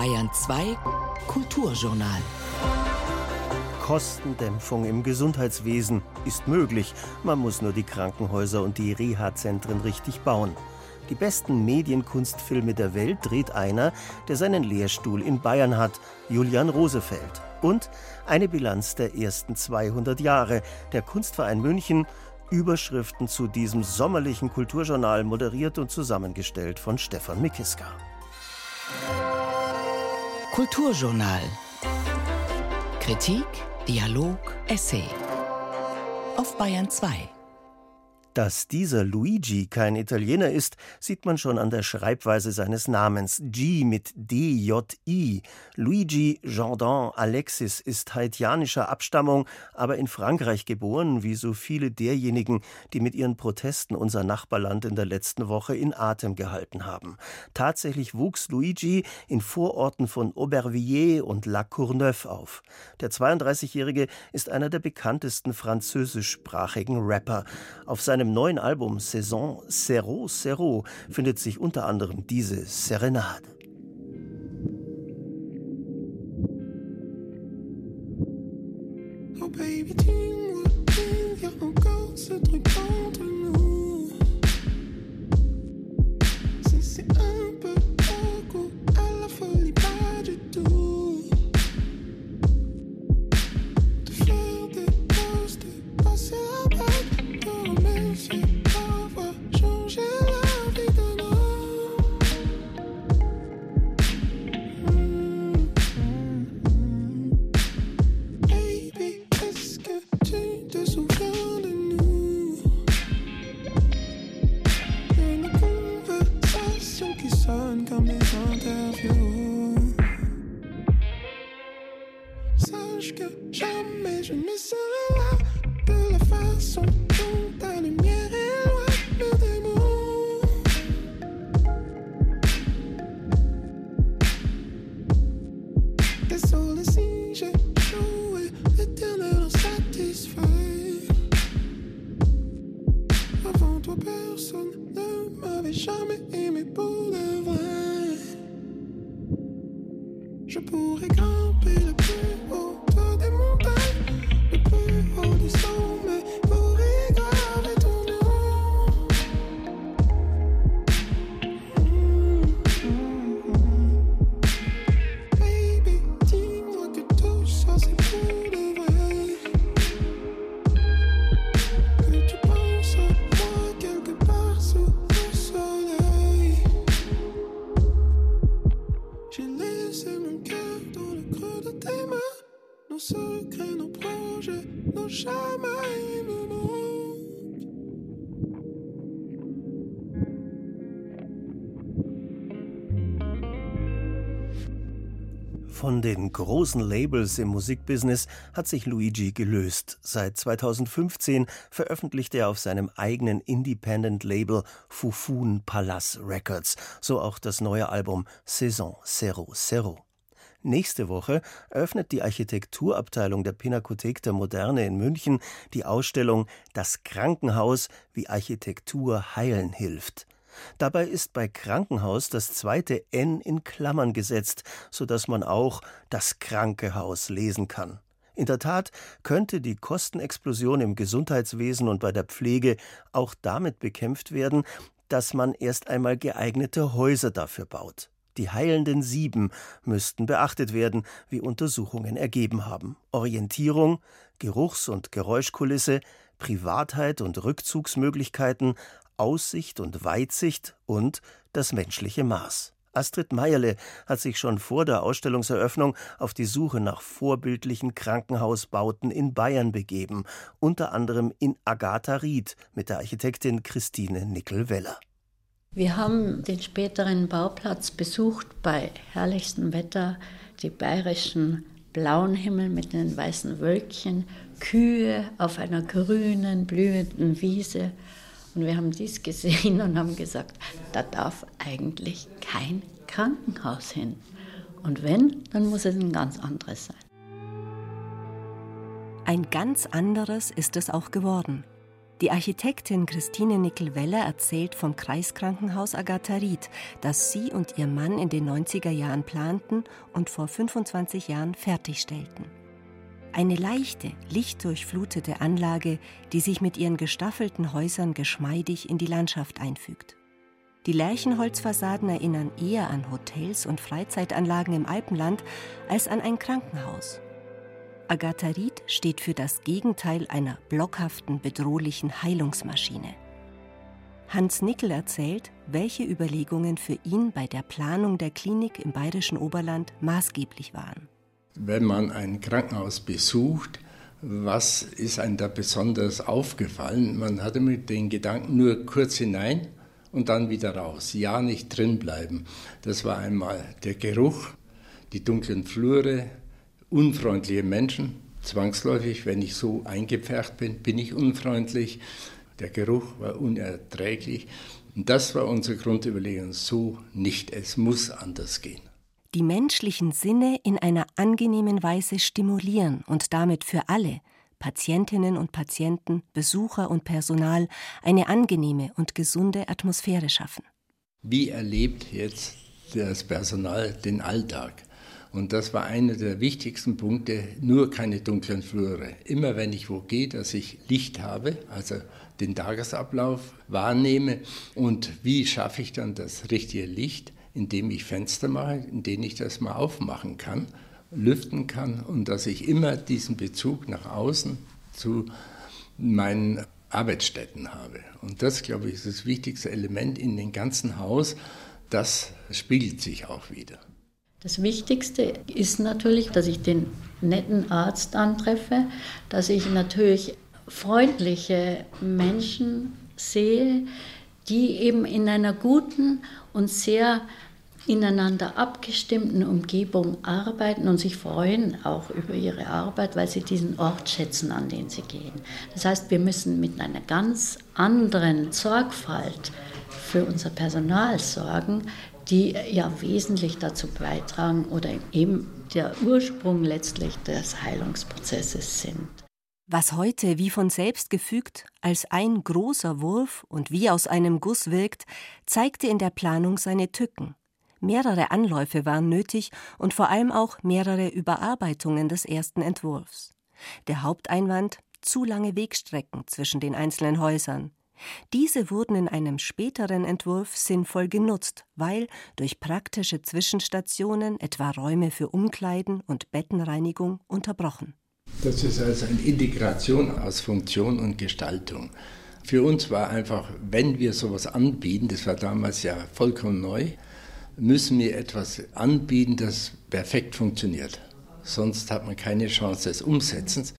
Bayern 2 Kulturjournal. Kostendämpfung im Gesundheitswesen ist möglich. Man muss nur die Krankenhäuser und die Reha-Zentren richtig bauen. Die besten Medienkunstfilme der Welt dreht einer, der seinen Lehrstuhl in Bayern hat, Julian Rosefeld. Und eine Bilanz der ersten 200 Jahre. Der Kunstverein München Überschriften zu diesem sommerlichen Kulturjournal moderiert und zusammengestellt von Stefan Mikiska. Kulturjournal. Kritik, Dialog, Essay. Auf Bayern 2. Dass dieser Luigi kein Italiener ist, sieht man schon an der Schreibweise seines Namens. G mit D-J-I. Luigi Jourdan Alexis ist haitianischer Abstammung, aber in Frankreich geboren, wie so viele derjenigen, die mit ihren Protesten unser Nachbarland in der letzten Woche in Atem gehalten haben. Tatsächlich wuchs Luigi in Vororten von Aubervilliers und La Courneuve auf. Der 32-Jährige ist einer der bekanntesten französischsprachigen Rapper. Auf seinem seinem neuen Album Saison Zero Zero findet sich unter anderem diese Serenade. Oh baby, dis-moi, il y a encore ce truc Den großen Labels im Musikbusiness hat sich Luigi gelöst. Seit 2015 veröffentlicht er auf seinem eigenen Independent-Label Fufun Palace Records, so auch das neue Album Saison Zero Zero. Nächste Woche eröffnet die Architekturabteilung der Pinakothek der Moderne in München die Ausstellung Das Krankenhaus, wie Architektur heilen hilft. Dabei ist bei Krankenhaus das zweite N in Klammern gesetzt, so dass man auch das Krankehaus lesen kann. In der Tat könnte die Kostenexplosion im Gesundheitswesen und bei der Pflege auch damit bekämpft werden, dass man erst einmal geeignete Häuser dafür baut. Die heilenden Sieben müssten beachtet werden, wie Untersuchungen ergeben haben. Orientierung, Geruchs- und Geräuschkulisse, Privatheit und Rückzugsmöglichkeiten, Aussicht und Weitsicht und das menschliche Maß. Astrid Meierle hat sich schon vor der Ausstellungseröffnung auf die Suche nach vorbildlichen Krankenhausbauten in Bayern begeben, unter anderem in Agatha Ried mit der Architektin Christine Nickel-Weller. Wir haben den späteren Bauplatz besucht bei herrlichstem Wetter, die bayerischen blauen Himmel mit den weißen Wölkchen, Kühe auf einer grünen, blühenden Wiese und wir haben dies gesehen und haben gesagt, da darf eigentlich kein Krankenhaus hin. Und wenn, dann muss es ein ganz anderes sein. Ein ganz anderes ist es auch geworden. Die Architektin Christine Nickel-Weller erzählt vom Kreiskrankenhaus Agatha-Ried, das sie und ihr Mann in den 90er Jahren planten und vor 25 Jahren fertigstellten. Eine leichte, lichtdurchflutete Anlage, die sich mit ihren gestaffelten Häusern geschmeidig in die Landschaft einfügt. Die Lärchenholzfassaden erinnern eher an Hotels und Freizeitanlagen im Alpenland als an ein Krankenhaus. Agatharit steht für das Gegenteil einer blockhaften, bedrohlichen Heilungsmaschine. Hans Nickel erzählt, welche Überlegungen für ihn bei der Planung der Klinik im bayerischen Oberland maßgeblich waren. Wenn man ein Krankenhaus besucht, was ist einem da besonders aufgefallen? Man hatte mit den Gedanken nur kurz hinein und dann wieder raus. Ja, nicht drin bleiben. Das war einmal der Geruch, die dunklen Flure, unfreundliche Menschen. Zwangsläufig, wenn ich so eingepfercht bin, bin ich unfreundlich. Der Geruch war unerträglich. Und das war unsere Grundüberlegung. So nicht. Es muss anders gehen. Die menschlichen Sinne in einer angenehmen Weise stimulieren und damit für alle, Patientinnen und Patienten, Besucher und Personal, eine angenehme und gesunde Atmosphäre schaffen. Wie erlebt jetzt das Personal den Alltag? Und das war einer der wichtigsten Punkte, nur keine dunklen Flure. Immer wenn ich wo gehe, dass ich Licht habe, also den Tagesablauf wahrnehme. Und wie schaffe ich dann das richtige Licht? Indem ich Fenster mache, in denen ich das mal aufmachen kann, lüften kann und dass ich immer diesen Bezug nach außen zu meinen Arbeitsstätten habe. Und das, glaube ich, ist das wichtigste Element in dem ganzen Haus. Das spiegelt sich auch wieder. Das Wichtigste ist natürlich, dass ich den netten Arzt antreffe, dass ich natürlich freundliche Menschen sehe, die eben in einer guten und sehr ineinander abgestimmten Umgebung arbeiten und sich freuen auch über ihre Arbeit, weil sie diesen Ort schätzen, an den sie gehen. Das heißt, wir müssen mit einer ganz anderen Sorgfalt für unser Personal sorgen, die ja wesentlich dazu beitragen oder eben der Ursprung letztlich des Heilungsprozesses sind. Was heute wie von selbst gefügt als ein großer Wurf und wie aus einem Guss wirkt, zeigte in der Planung seine Tücken. Mehrere Anläufe waren nötig und vor allem auch mehrere Überarbeitungen des ersten Entwurfs. Der Haupteinwand zu lange Wegstrecken zwischen den einzelnen Häusern. Diese wurden in einem späteren Entwurf sinnvoll genutzt, weil durch praktische Zwischenstationen, etwa Räume für Umkleiden und Bettenreinigung, unterbrochen. Das ist also eine Integration aus Funktion und Gestaltung. Für uns war einfach, wenn wir sowas anbieten, das war damals ja vollkommen neu, müssen wir etwas anbieten, das perfekt funktioniert. Sonst hat man keine Chance des Umsetzens.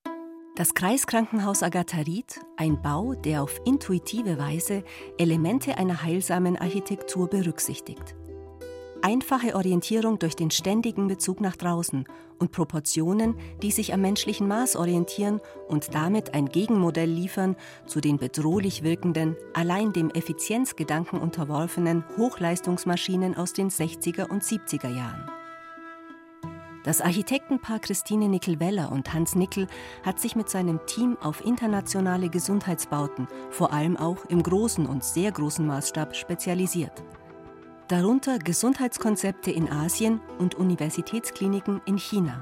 Das Kreiskrankenhaus Agatharit, ein Bau, der auf intuitive Weise Elemente einer heilsamen Architektur berücksichtigt. Einfache Orientierung durch den ständigen Bezug nach draußen und Proportionen, die sich am menschlichen Maß orientieren und damit ein Gegenmodell liefern zu den bedrohlich wirkenden, allein dem Effizienzgedanken unterworfenen Hochleistungsmaschinen aus den 60er und 70er Jahren. Das Architektenpaar Christine Nickel-Weller und Hans Nickel hat sich mit seinem Team auf internationale Gesundheitsbauten, vor allem auch im großen und sehr großen Maßstab, spezialisiert. Darunter Gesundheitskonzepte in Asien und Universitätskliniken in China.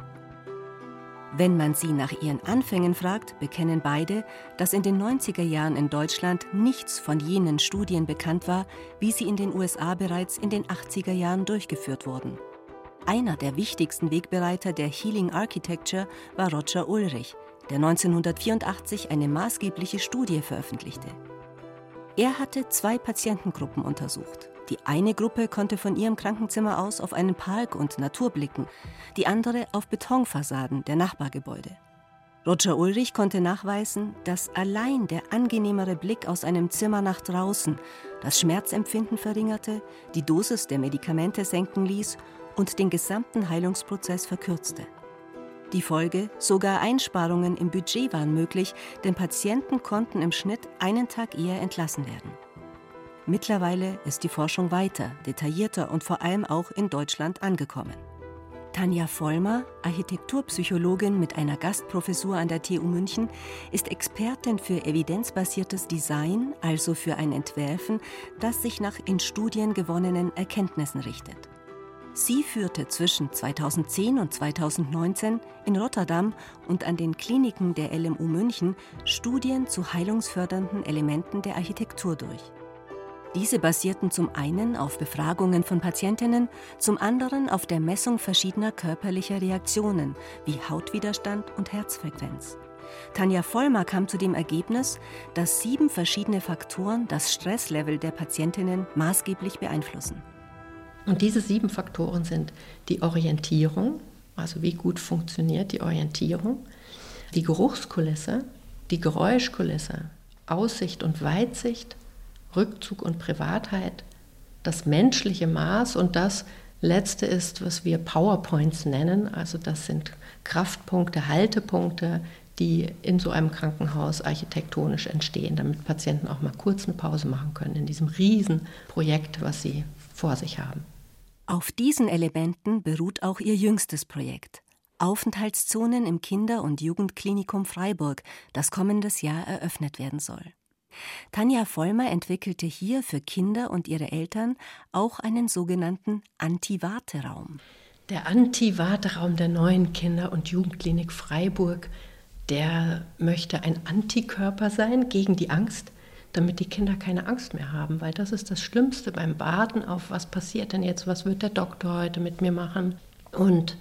Wenn man sie nach ihren Anfängen fragt, bekennen beide, dass in den 90er Jahren in Deutschland nichts von jenen Studien bekannt war, wie sie in den USA bereits in den 80er Jahren durchgeführt wurden. Einer der wichtigsten Wegbereiter der Healing Architecture war Roger Ulrich, der 1984 eine maßgebliche Studie veröffentlichte. Er hatte zwei Patientengruppen untersucht. Die eine Gruppe konnte von ihrem Krankenzimmer aus auf einen Park und Natur blicken, die andere auf Betonfassaden der Nachbargebäude. Roger Ulrich konnte nachweisen, dass allein der angenehmere Blick aus einem Zimmer nach draußen das Schmerzempfinden verringerte, die Dosis der Medikamente senken ließ und den gesamten Heilungsprozess verkürzte. Die Folge, sogar Einsparungen im Budget waren möglich, denn Patienten konnten im Schnitt einen Tag eher entlassen werden. Mittlerweile ist die Forschung weiter, detaillierter und vor allem auch in Deutschland angekommen. Tanja Vollmer, Architekturpsychologin mit einer Gastprofessur an der TU München, ist Expertin für evidenzbasiertes Design, also für ein Entwerfen, das sich nach in Studien gewonnenen Erkenntnissen richtet. Sie führte zwischen 2010 und 2019 in Rotterdam und an den Kliniken der LMU München Studien zu heilungsfördernden Elementen der Architektur durch. Diese basierten zum einen auf Befragungen von Patientinnen, zum anderen auf der Messung verschiedener körperlicher Reaktionen wie Hautwiderstand und Herzfrequenz. Tanja Vollmer kam zu dem Ergebnis, dass sieben verschiedene Faktoren das Stresslevel der Patientinnen maßgeblich beeinflussen. Und diese sieben Faktoren sind die Orientierung, also wie gut funktioniert die Orientierung, die Geruchskulisse, die Geräuschkulisse, Aussicht und Weitsicht, Rückzug und Privatheit, das menschliche Maß und das letzte ist, was wir PowerPoints nennen. Also das sind Kraftpunkte, Haltepunkte, die in so einem Krankenhaus architektonisch entstehen, damit Patienten auch mal kurz eine Pause machen können in diesem Riesenprojekt, was sie vor sich haben. Auf diesen Elementen beruht auch ihr jüngstes Projekt. Aufenthaltszonen im Kinder- und Jugendklinikum Freiburg, das kommendes Jahr eröffnet werden soll. Tanja Vollmer entwickelte hier für Kinder und ihre Eltern auch einen sogenannten Anti-Warteraum. Der Anti-Warteraum der neuen Kinder- und Jugendklinik Freiburg, der möchte ein Antikörper sein gegen die Angst, damit die Kinder keine Angst mehr haben, weil das ist das Schlimmste beim Warten auf, was passiert denn jetzt, was wird der Doktor heute mit mir machen. Und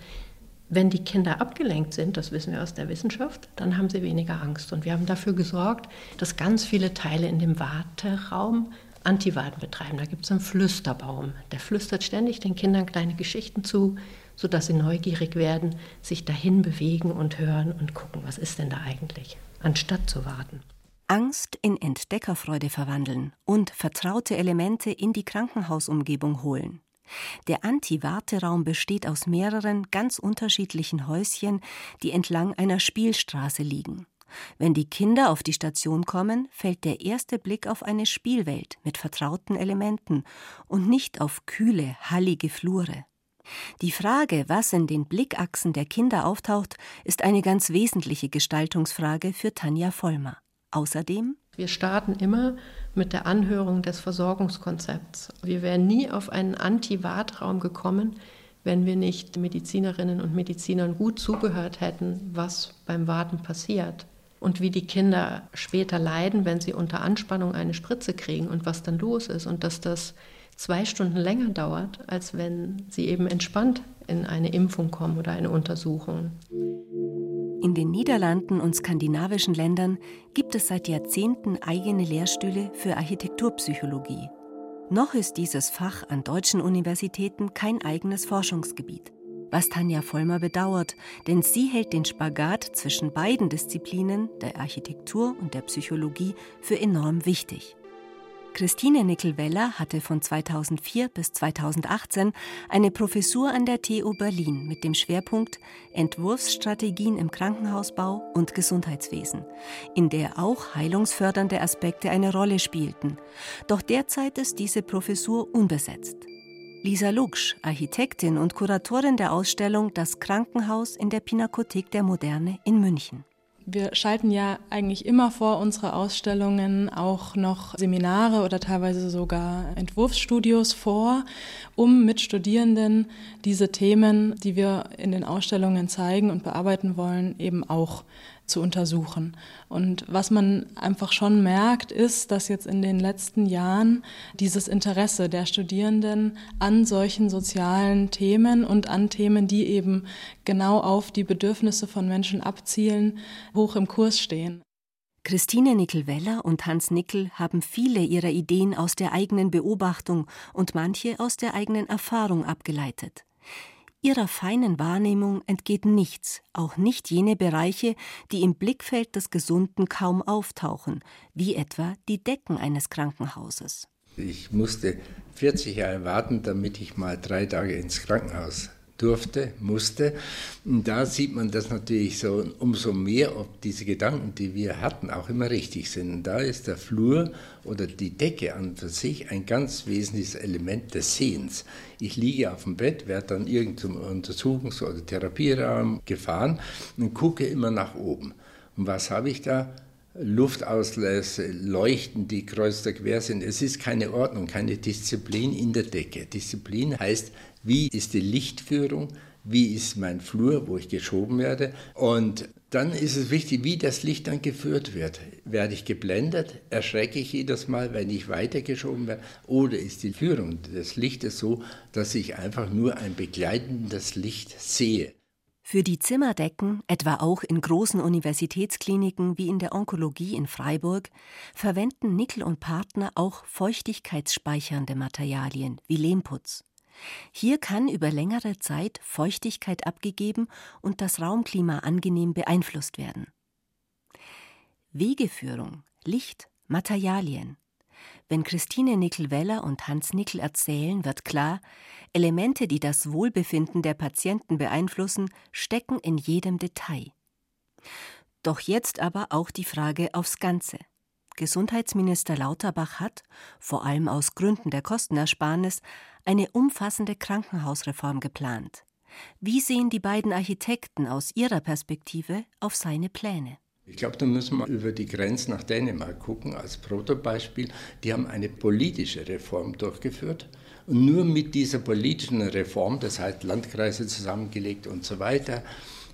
wenn die Kinder abgelenkt sind, das wissen wir aus der Wissenschaft, dann haben sie weniger Angst. Und wir haben dafür gesorgt, dass ganz viele Teile in dem Warteraum Antiwarten betreiben. Da gibt es einen Flüsterbaum. Der flüstert ständig den Kindern kleine Geschichten zu, sodass sie neugierig werden, sich dahin bewegen und hören und gucken, was ist denn da eigentlich, anstatt zu warten. Angst in Entdeckerfreude verwandeln und vertraute Elemente in die Krankenhausumgebung holen. Der Anti-Warteraum besteht aus mehreren ganz unterschiedlichen Häuschen, die entlang einer Spielstraße liegen. Wenn die Kinder auf die Station kommen, fällt der erste Blick auf eine Spielwelt mit vertrauten Elementen und nicht auf kühle, hallige Flure. Die Frage, was in den Blickachsen der Kinder auftaucht, ist eine ganz wesentliche Gestaltungsfrage für Tanja Vollmer. Außerdem wir starten immer mit der Anhörung des Versorgungskonzepts. Wir wären nie auf einen Anti-Wartraum gekommen, wenn wir nicht Medizinerinnen und Medizinern gut zugehört hätten, was beim Warten passiert und wie die Kinder später leiden, wenn sie unter Anspannung eine Spritze kriegen und was dann los ist und dass das zwei Stunden länger dauert, als wenn sie eben entspannt in eine Impfung kommen oder eine Untersuchung. In den Niederlanden und skandinavischen Ländern gibt es seit Jahrzehnten eigene Lehrstühle für Architekturpsychologie. Noch ist dieses Fach an deutschen Universitäten kein eigenes Forschungsgebiet. Was Tanja Vollmer bedauert, denn sie hält den Spagat zwischen beiden Disziplinen, der Architektur und der Psychologie, für enorm wichtig. Christine Nickel-Weller hatte von 2004 bis 2018 eine Professur an der TU Berlin mit dem Schwerpunkt Entwurfsstrategien im Krankenhausbau und Gesundheitswesen, in der auch heilungsfördernde Aspekte eine Rolle spielten. Doch derzeit ist diese Professur unbesetzt. Lisa Luksch, Architektin und Kuratorin der Ausstellung Das Krankenhaus in der Pinakothek der Moderne in München. Wir schalten ja eigentlich immer vor unsere Ausstellungen auch noch Seminare oder teilweise sogar Entwurfsstudios vor, um mit Studierenden diese Themen, die wir in den Ausstellungen zeigen und bearbeiten wollen, eben auch zu untersuchen. Und was man einfach schon merkt, ist, dass jetzt in den letzten Jahren dieses Interesse der Studierenden an solchen sozialen Themen und an Themen, die eben genau auf die Bedürfnisse von Menschen abzielen, hoch im Kurs stehen. Christine Nickel-Weller und Hans Nickel haben viele ihrer Ideen aus der eigenen Beobachtung und manche aus der eigenen Erfahrung abgeleitet. Ihrer feinen Wahrnehmung entgeht nichts, auch nicht jene Bereiche, die im Blickfeld des Gesunden kaum auftauchen, wie etwa die Decken eines Krankenhauses. Ich musste 40 Jahre warten, damit ich mal drei Tage ins Krankenhaus durfte, musste. Und da sieht man das natürlich so umso mehr, ob diese Gedanken, die wir hatten, auch immer richtig sind. Und da ist der Flur oder die Decke an für sich ein ganz wesentliches Element des Sehens. Ich liege auf dem Bett, werde dann irgend zum Untersuchungs- oder Therapieraum gefahren und gucke immer nach oben. Und was habe ich da? Luftauslässe, Leuchten, die kreuz und quer sind. Es ist keine Ordnung, keine Disziplin in der Decke. Disziplin heißt, wie ist die Lichtführung, wie ist mein Flur, wo ich geschoben werde. Und dann ist es wichtig, wie das Licht dann geführt wird. Werde ich geblendet, erschrecke ich jedes Mal, wenn ich weitergeschoben werde, oder ist die Führung des Lichtes so, dass ich einfach nur ein begleitendes Licht sehe. Für die Zimmerdecken, etwa auch in großen Universitätskliniken wie in der Onkologie in Freiburg, verwenden Nickel und Partner auch feuchtigkeitsspeichernde Materialien wie Lehmputz. Hier kann über längere Zeit Feuchtigkeit abgegeben und das Raumklima angenehm beeinflusst werden. Wegeführung, Licht, Materialien. Wenn Christine Nickel-Weller und Hans Nickel erzählen, wird klar, Elemente, die das Wohlbefinden der Patienten beeinflussen, stecken in jedem Detail. Doch jetzt aber auch die Frage aufs Ganze. Gesundheitsminister Lauterbach hat, vor allem aus Gründen der Kostenersparnis, eine umfassende Krankenhausreform geplant. Wie sehen die beiden Architekten aus ihrer Perspektive auf seine Pläne? Ich glaube, da müssen wir über die Grenze nach Dänemark gucken als Protobeispiel. Die haben eine politische Reform durchgeführt. Und nur mit dieser politischen Reform, das heißt Landkreise zusammengelegt und so weiter,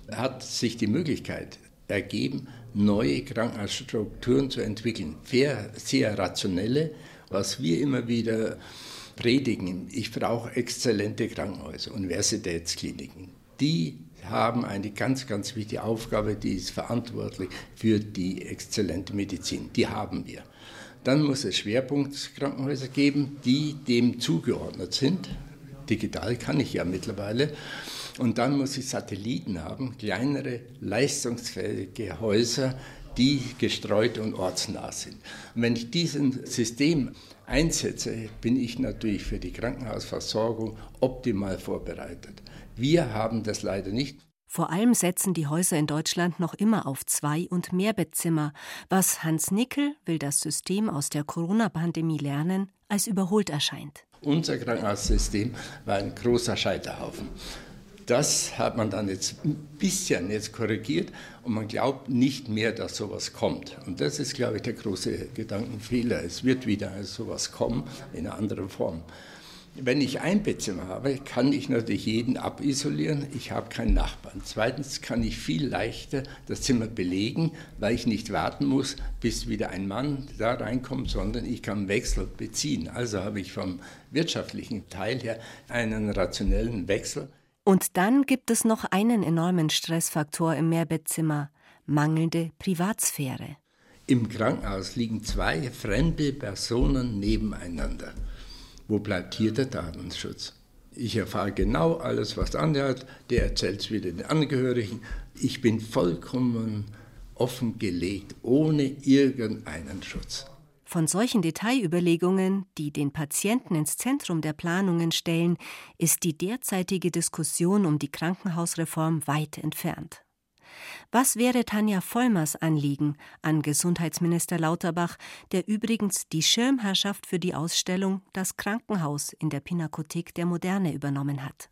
hat sich die Möglichkeit ergeben, neue Krankenhausstrukturen zu entwickeln. Sehr, sehr rationelle, was wir immer wieder predigen. Ich brauche exzellente Krankenhäuser, Universitätskliniken. Die haben eine ganz, ganz wichtige Aufgabe, die ist verantwortlich für die exzellente Medizin. Die haben wir. Dann muss es Schwerpunktkrankenhäuser geben, die dem zugeordnet sind. Digital kann ich ja mittlerweile. Und dann muss ich Satelliten haben, kleinere, leistungsfähige Häuser, die gestreut und ortsnah sind. Und wenn ich diesen System einsetze, bin ich natürlich für die Krankenhausversorgung optimal vorbereitet. Wir haben das leider nicht. Vor allem setzen die Häuser in Deutschland noch immer auf Zwei- und Mehrbettzimmer, was Hans Nickel will das System aus der Corona-Pandemie lernen, als überholt erscheint. Unser Krankenhaussystem war ein großer Scheiterhaufen. Das hat man dann jetzt ein bisschen jetzt korrigiert und man glaubt nicht mehr, dass sowas kommt. Und das ist, glaube ich, der große Gedankenfehler. Es wird wieder sowas kommen in einer anderen Form. Wenn ich ein Bettzimmer habe, kann ich natürlich jeden abisolieren. Ich habe keinen Nachbarn. Zweitens kann ich viel leichter das Zimmer belegen, weil ich nicht warten muss, bis wieder ein Mann da reinkommt, sondern ich kann Wechsel beziehen. Also habe ich vom wirtschaftlichen Teil her einen rationellen Wechsel. Und dann gibt es noch einen enormen Stressfaktor im Mehrbettzimmer, mangelnde Privatsphäre. Im Krankenhaus liegen zwei fremde Personen nebeneinander. Wo bleibt hier der Datenschutz? Ich erfahre genau alles, was der andere hat, der erzählt es wieder den Angehörigen. Ich bin vollkommen offengelegt, ohne irgendeinen Schutz. Von solchen Detailüberlegungen, die den Patienten ins Zentrum der Planungen stellen, ist die derzeitige Diskussion um die Krankenhausreform weit entfernt. Was wäre Tanja Vollmers Anliegen an Gesundheitsminister Lauterbach, der übrigens die Schirmherrschaft für die Ausstellung Das Krankenhaus in der Pinakothek der Moderne übernommen hat?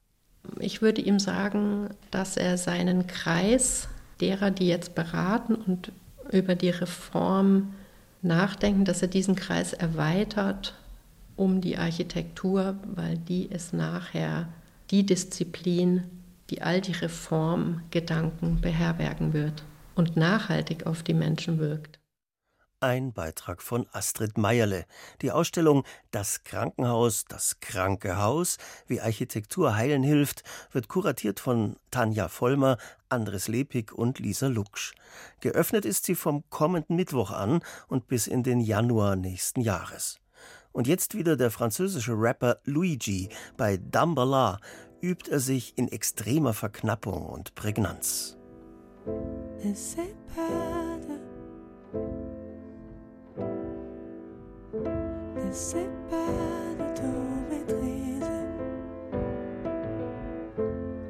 Ich würde ihm sagen, dass er seinen Kreis derer, die jetzt beraten und über die Reform nachdenken, dass er diesen Kreis erweitert um die Architektur, weil die ist nachher die Disziplin, die all die Reformgedanken beherbergen wird und nachhaltig auf die Menschen wirkt. Ein Beitrag von Astrid Meierle. Die Ausstellung Das Krankenhaus, das kranke Haus, wie Architektur heilen hilft, wird kuratiert von Tanja Vollmer, Andres Lepig und Lisa Luksch. Geöffnet ist sie vom kommenden Mittwoch an und bis in den Januar nächsten Jahres. Und jetzt wieder der französische Rapper Luigi. Bei Dambala übt er sich in extremer Verknappung und Prägnanz. Ne sais pas de tout maîtriser.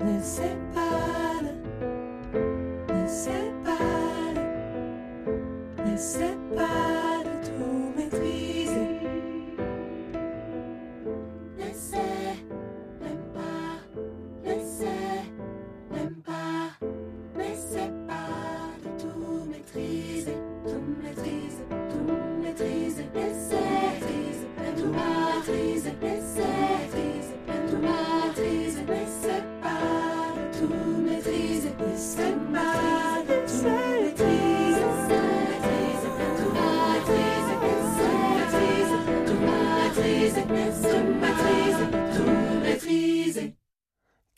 Ne sais pas, ne sais pas, ne sais pas.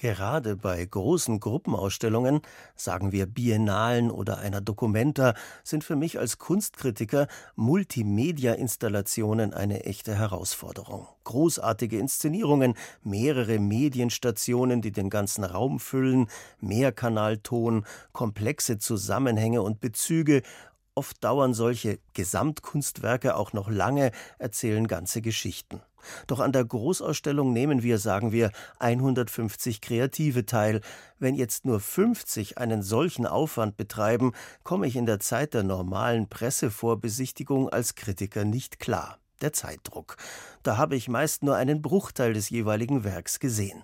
Gerade bei großen Gruppenausstellungen, sagen wir Biennalen oder einer Documenta, sind für mich als Kunstkritiker Multimedia-Installationen eine echte Herausforderung. Großartige Inszenierungen, mehrere Medienstationen, die den ganzen Raum füllen, Mehrkanalton, komplexe Zusammenhänge und Bezüge, Oft dauern solche Gesamtkunstwerke auch noch lange, erzählen ganze Geschichten. Doch an der Großausstellung nehmen wir, sagen wir, 150 Kreative teil. Wenn jetzt nur 50 einen solchen Aufwand betreiben, komme ich in der Zeit der normalen Pressevorbesichtigung als Kritiker nicht klar. Der Zeitdruck. Da habe ich meist nur einen Bruchteil des jeweiligen Werks gesehen.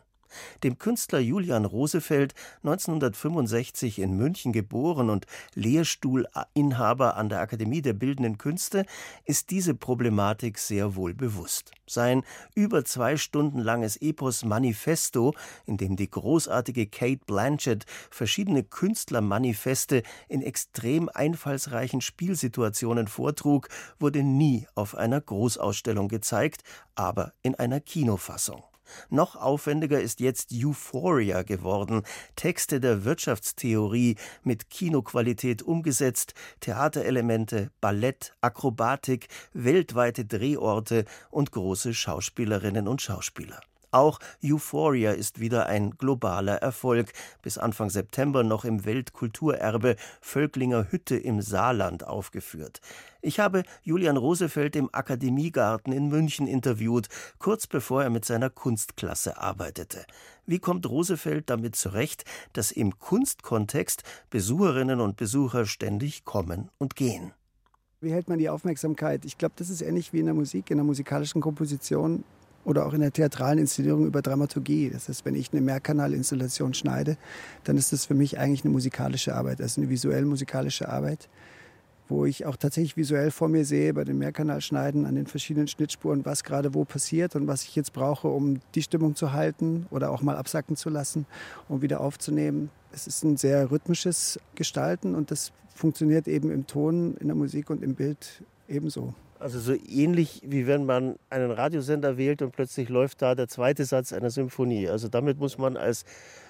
Dem Künstler Julian Rosefeld, 1965 in München geboren und Lehrstuhlinhaber an der Akademie der Bildenden Künste, ist diese Problematik sehr wohl bewusst. Sein über zwei Stunden langes Epos Manifesto, in dem die großartige Kate Blanchett verschiedene Künstlermanifeste in extrem einfallsreichen Spielsituationen vortrug, wurde nie auf einer Großausstellung gezeigt, aber in einer Kinofassung. Noch aufwendiger ist jetzt Euphoria geworden, Texte der Wirtschaftstheorie mit Kinoqualität umgesetzt, Theaterelemente, Ballett, Akrobatik, weltweite Drehorte und große Schauspielerinnen und Schauspieler. Auch Euphoria ist wieder ein globaler Erfolg. Bis Anfang September noch im Weltkulturerbe Völklinger Hütte im Saarland aufgeführt. Ich habe Julian Rosefeld im Akademiegarten in München interviewt, kurz bevor er mit seiner Kunstklasse arbeitete. Wie kommt Rosefeld damit zurecht, dass im Kunstkontext Besucherinnen und Besucher ständig kommen und gehen? Wie hält man die Aufmerksamkeit? Ich glaube, das ist ähnlich wie in der Musik, in der musikalischen Komposition oder auch in der theatralen Inszenierung über Dramaturgie. Das heißt, wenn ich eine Mehrkanalinstallation schneide, dann ist das für mich eigentlich eine musikalische Arbeit, also eine visuell-musikalische Arbeit, wo ich auch tatsächlich visuell vor mir sehe, bei den Mehrkanalschneiden an den verschiedenen Schnittspuren, was gerade wo passiert und was ich jetzt brauche, um die Stimmung zu halten oder auch mal absacken zu lassen, um wieder aufzunehmen. Es ist ein sehr rhythmisches Gestalten und das funktioniert eben im Ton, in der Musik und im Bild ebenso. Also so ähnlich wie wenn man einen Radiosender wählt und plötzlich läuft da der zweite Satz einer Symphonie. Also damit muss man als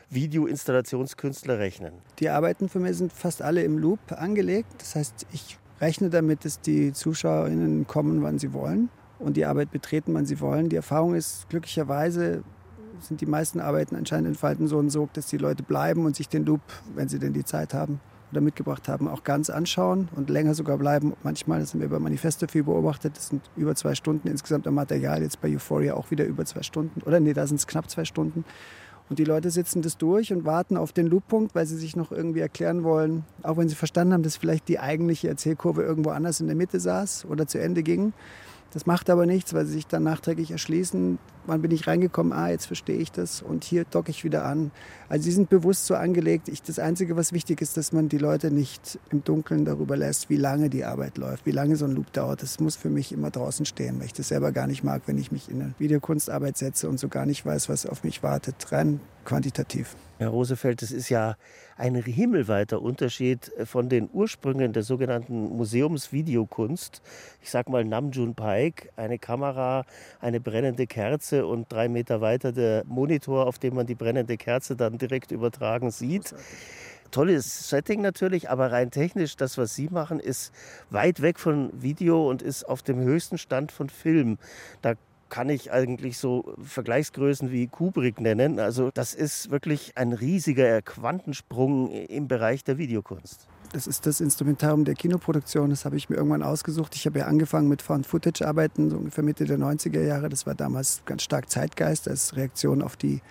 Videoinstallationskünstler rechnen. Die Arbeiten für mich sind fast alle im Loop angelegt. Das heißt, ich rechne damit, dass die ZuschauerInnen kommen, wann sie wollen und die Arbeit betreten, wann sie wollen. Die Erfahrung ist glücklicherweise sind die meisten Arbeiten anscheinend entfalten so einen Sog, dass die Leute bleiben und sich den Loop, wenn sie denn die Zeit haben, oder mitgebracht haben, auch ganz anschauen und länger sogar bleiben. Manchmal, das haben wir bei Manifesto viel beobachtet, das sind über zwei Stunden insgesamt am Material, jetzt bei Euphoria auch wieder über zwei Stunden. Oder nee, da sind es knapp zwei Stunden. Und die Leute sitzen das durch und warten auf den Looppunkt, weil sie sich noch irgendwie erklären wollen, auch wenn sie verstanden haben, dass vielleicht die eigentliche Erzählkurve irgendwo anders in der Mitte saß oder zu Ende ging. Das macht aber nichts, weil sie sich dann nachträglich erschließen, wann bin ich reingekommen, ah, jetzt verstehe ich das und hier docke ich wieder an. Also sie sind bewusst so angelegt. Ich, das Einzige, was wichtig ist, dass man die Leute nicht im Dunkeln darüber lässt, wie lange die Arbeit läuft, wie lange so ein Loop dauert. Das muss für mich immer draußen stehen, weil ich das selber gar nicht mag, wenn ich mich in eine Videokunstarbeit setze und so gar nicht weiß, was auf mich wartet, rein quantitativ. Herr Rosefeld, das ist ja ein himmelweiter Unterschied von den Ursprüngen der sogenannten Museumsvideokunst. Ich sag mal Namjoon Paik, eine Kamera, eine brennende Kerze und drei Meter weiter der Monitor, auf dem man die brennende Kerze dann direkt übertragen sieht. Tolles Setting natürlich, aber rein technisch, das, was Sie machen, ist weit weg von Video und ist auf dem höchsten Stand von Film. Da kann ich eigentlich so Vergleichsgrößen wie Kubrick nennen. Also das ist wirklich ein riesiger Quantensprung im Bereich der Videokunst. Das ist das Instrumentarium der Kinoproduktion. Das habe ich mir irgendwann ausgesucht. Ich habe ja angefangen mit Found-Footage-Arbeiten, so ungefähr Mitte der 90er Jahre. Das war damals ganz stark Zeitgeist als Reaktion auf die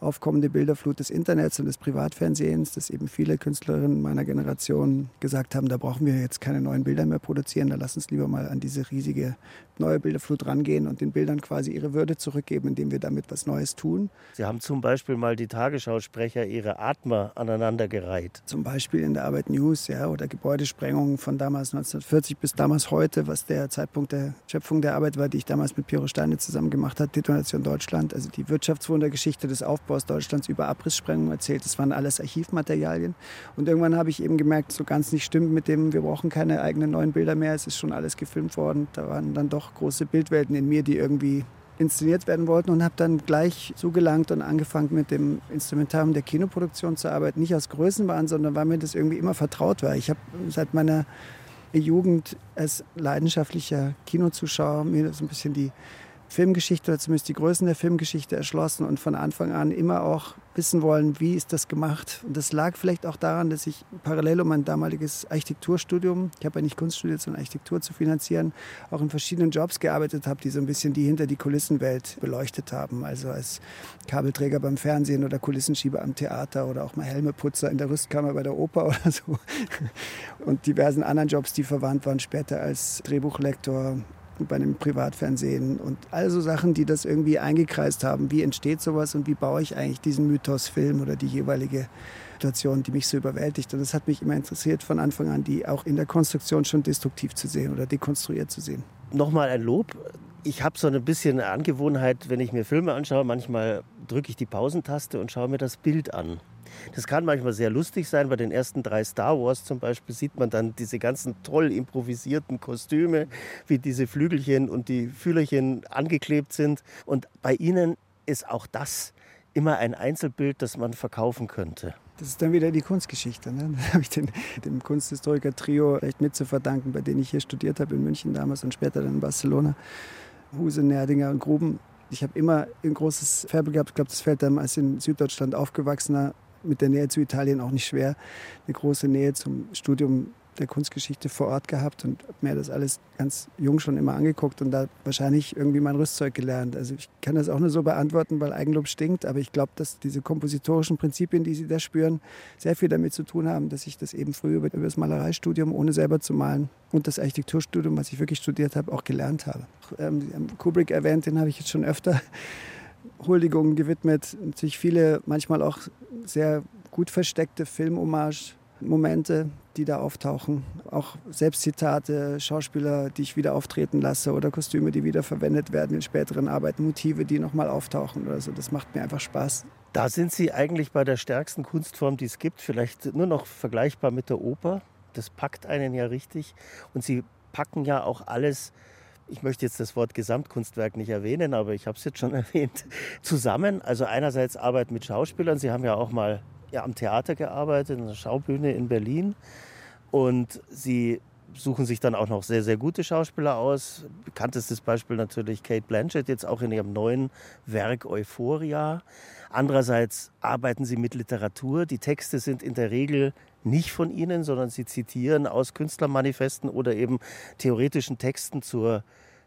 aufkommende Bilderflut des Internets und des Privatfernsehens, dass eben viele Künstlerinnen meiner Generation gesagt haben, da brauchen wir jetzt keine neuen Bilder mehr produzieren, da lass uns lieber mal an diese riesige neue Bilderflut rangehen und den Bildern quasi ihre Würde zurückgeben, indem wir damit was Neues tun. Sie haben zum Beispiel mal die Tagesschausprecher ihre Atmer aneinandergereiht. Zum Beispiel in der Arbeit News ja, oder Gebäudesprengungen von damals 1940 bis damals heute, was der Zeitpunkt der Schöpfung der Arbeit war, die ich damals mit Piero Steine zusammen gemacht habe, Detonation Deutschland, also die Wirtschaftswundergeschichte des Aufbaus Deutschlands über Abrisssprengungen erzählt. Das waren alles Archivmaterialien. Und irgendwann habe ich eben gemerkt, so ganz nicht stimmt mit dem, wir brauchen keine eigenen neuen Bilder mehr, es ist schon alles gefilmt worden. Da waren dann doch große Bildwelten in mir, die irgendwie inszeniert werden wollten und habe dann gleich zugelangt und angefangen mit dem Instrumentarium der Kinoproduktion zu arbeiten. Nicht aus Größenwahn, sondern weil mir das irgendwie immer vertraut war. Ich habe seit meiner Jugend als leidenschaftlicher Kinozuschauer mir so ein bisschen die Filmgeschichte oder zumindest die Größen der Filmgeschichte erschlossen und von Anfang an immer auch wissen wollen, wie ist das gemacht. Und das lag vielleicht auch daran, dass ich parallel um mein damaliges Architekturstudium, ich habe ja nicht Kunst studiert, sondern Architektur zu finanzieren, auch in verschiedenen Jobs gearbeitet habe, die so ein bisschen die hinter die Kulissenwelt beleuchtet haben. Also als Kabelträger beim Fernsehen oder Kulissenschieber am Theater oder auch mal Helmeputzer in der Rüstkammer bei der Oper oder so. Und diversen anderen Jobs, die verwandt waren, später als Drehbuchlektor bei einem Privatfernsehen und all so Sachen, die das irgendwie eingekreist haben. Wie entsteht sowas und wie baue ich eigentlich diesen Mythos-Film oder die jeweilige Situation, die mich so überwältigt. Und das hat mich immer interessiert von Anfang an, die auch in der Konstruktion schon destruktiv zu sehen oder dekonstruiert zu sehen. Nochmal ein Lob. Ich habe so ein bisschen eine Angewohnheit, wenn ich mir Filme anschaue, manchmal drücke ich die Pausentaste und schaue mir das Bild an. Das kann manchmal sehr lustig sein. Bei den ersten drei Star Wars zum Beispiel sieht man dann diese ganzen toll improvisierten Kostüme, wie diese Flügelchen und die Fühlerchen angeklebt sind. Und bei ihnen ist auch das immer ein Einzelbild, das man verkaufen könnte. Das ist dann wieder die Kunstgeschichte. Ne? Da habe ich den, dem Kunsthistoriker-Trio recht mit zu verdanken, bei denen ich hier studiert habe in München damals und später dann in Barcelona. Huse, Nerdinger und Gruben. Ich habe immer ein großes Faible gehabt. Ich glaube, das fällt einem als in Süddeutschland aufgewachsener mit der Nähe zu Italien auch nicht schwer. Eine große Nähe zum Studium der Kunstgeschichte vor Ort gehabt und habe mir das alles ganz jung schon immer angeguckt und da wahrscheinlich irgendwie mein Rüstzeug gelernt. Also ich kann das auch nur so beantworten, weil Eigenlob stinkt, aber ich glaube, dass diese kompositorischen Prinzipien, die Sie da spüren, sehr viel damit zu tun haben, dass ich das eben früh über, über das Malereistudium, ohne selber zu malen und das Architekturstudium, was ich wirklich studiert habe, auch gelernt habe. Ähm, Kubrick erwähnt, den habe ich jetzt schon öfter Huldigungen gewidmet. Natürlich viele, manchmal auch sehr gut versteckte Filmhommage-Momente, die da auftauchen. Auch Selbstzitate, Schauspieler, die ich wieder auftreten lasse oder Kostüme, die wieder verwendet werden in späteren Arbeiten, Motive, die nochmal auftauchen oder so. Das macht mir einfach Spaß. Da sind Sie eigentlich bei der stärksten Kunstform, die es gibt, vielleicht nur noch vergleichbar mit der Oper. Das packt einen ja richtig. Und Sie packen ja auch alles ich möchte jetzt das Wort Gesamtkunstwerk nicht erwähnen, aber ich habe es jetzt schon erwähnt, zusammen. Also einerseits Arbeit mit Schauspielern. Sie haben ja auch mal ja, am Theater gearbeitet, in einer Schaubühne in Berlin. Und Sie suchen sich dann auch noch sehr, sehr gute Schauspieler aus. Bekanntestes Beispiel natürlich Kate Blanchett, jetzt auch in ihrem neuen Werk Euphoria. Andererseits arbeiten sie mit Literatur. Die Texte sind in der Regel nicht von ihnen, sondern sie zitieren aus Künstlermanifesten oder eben theoretischen Texten zur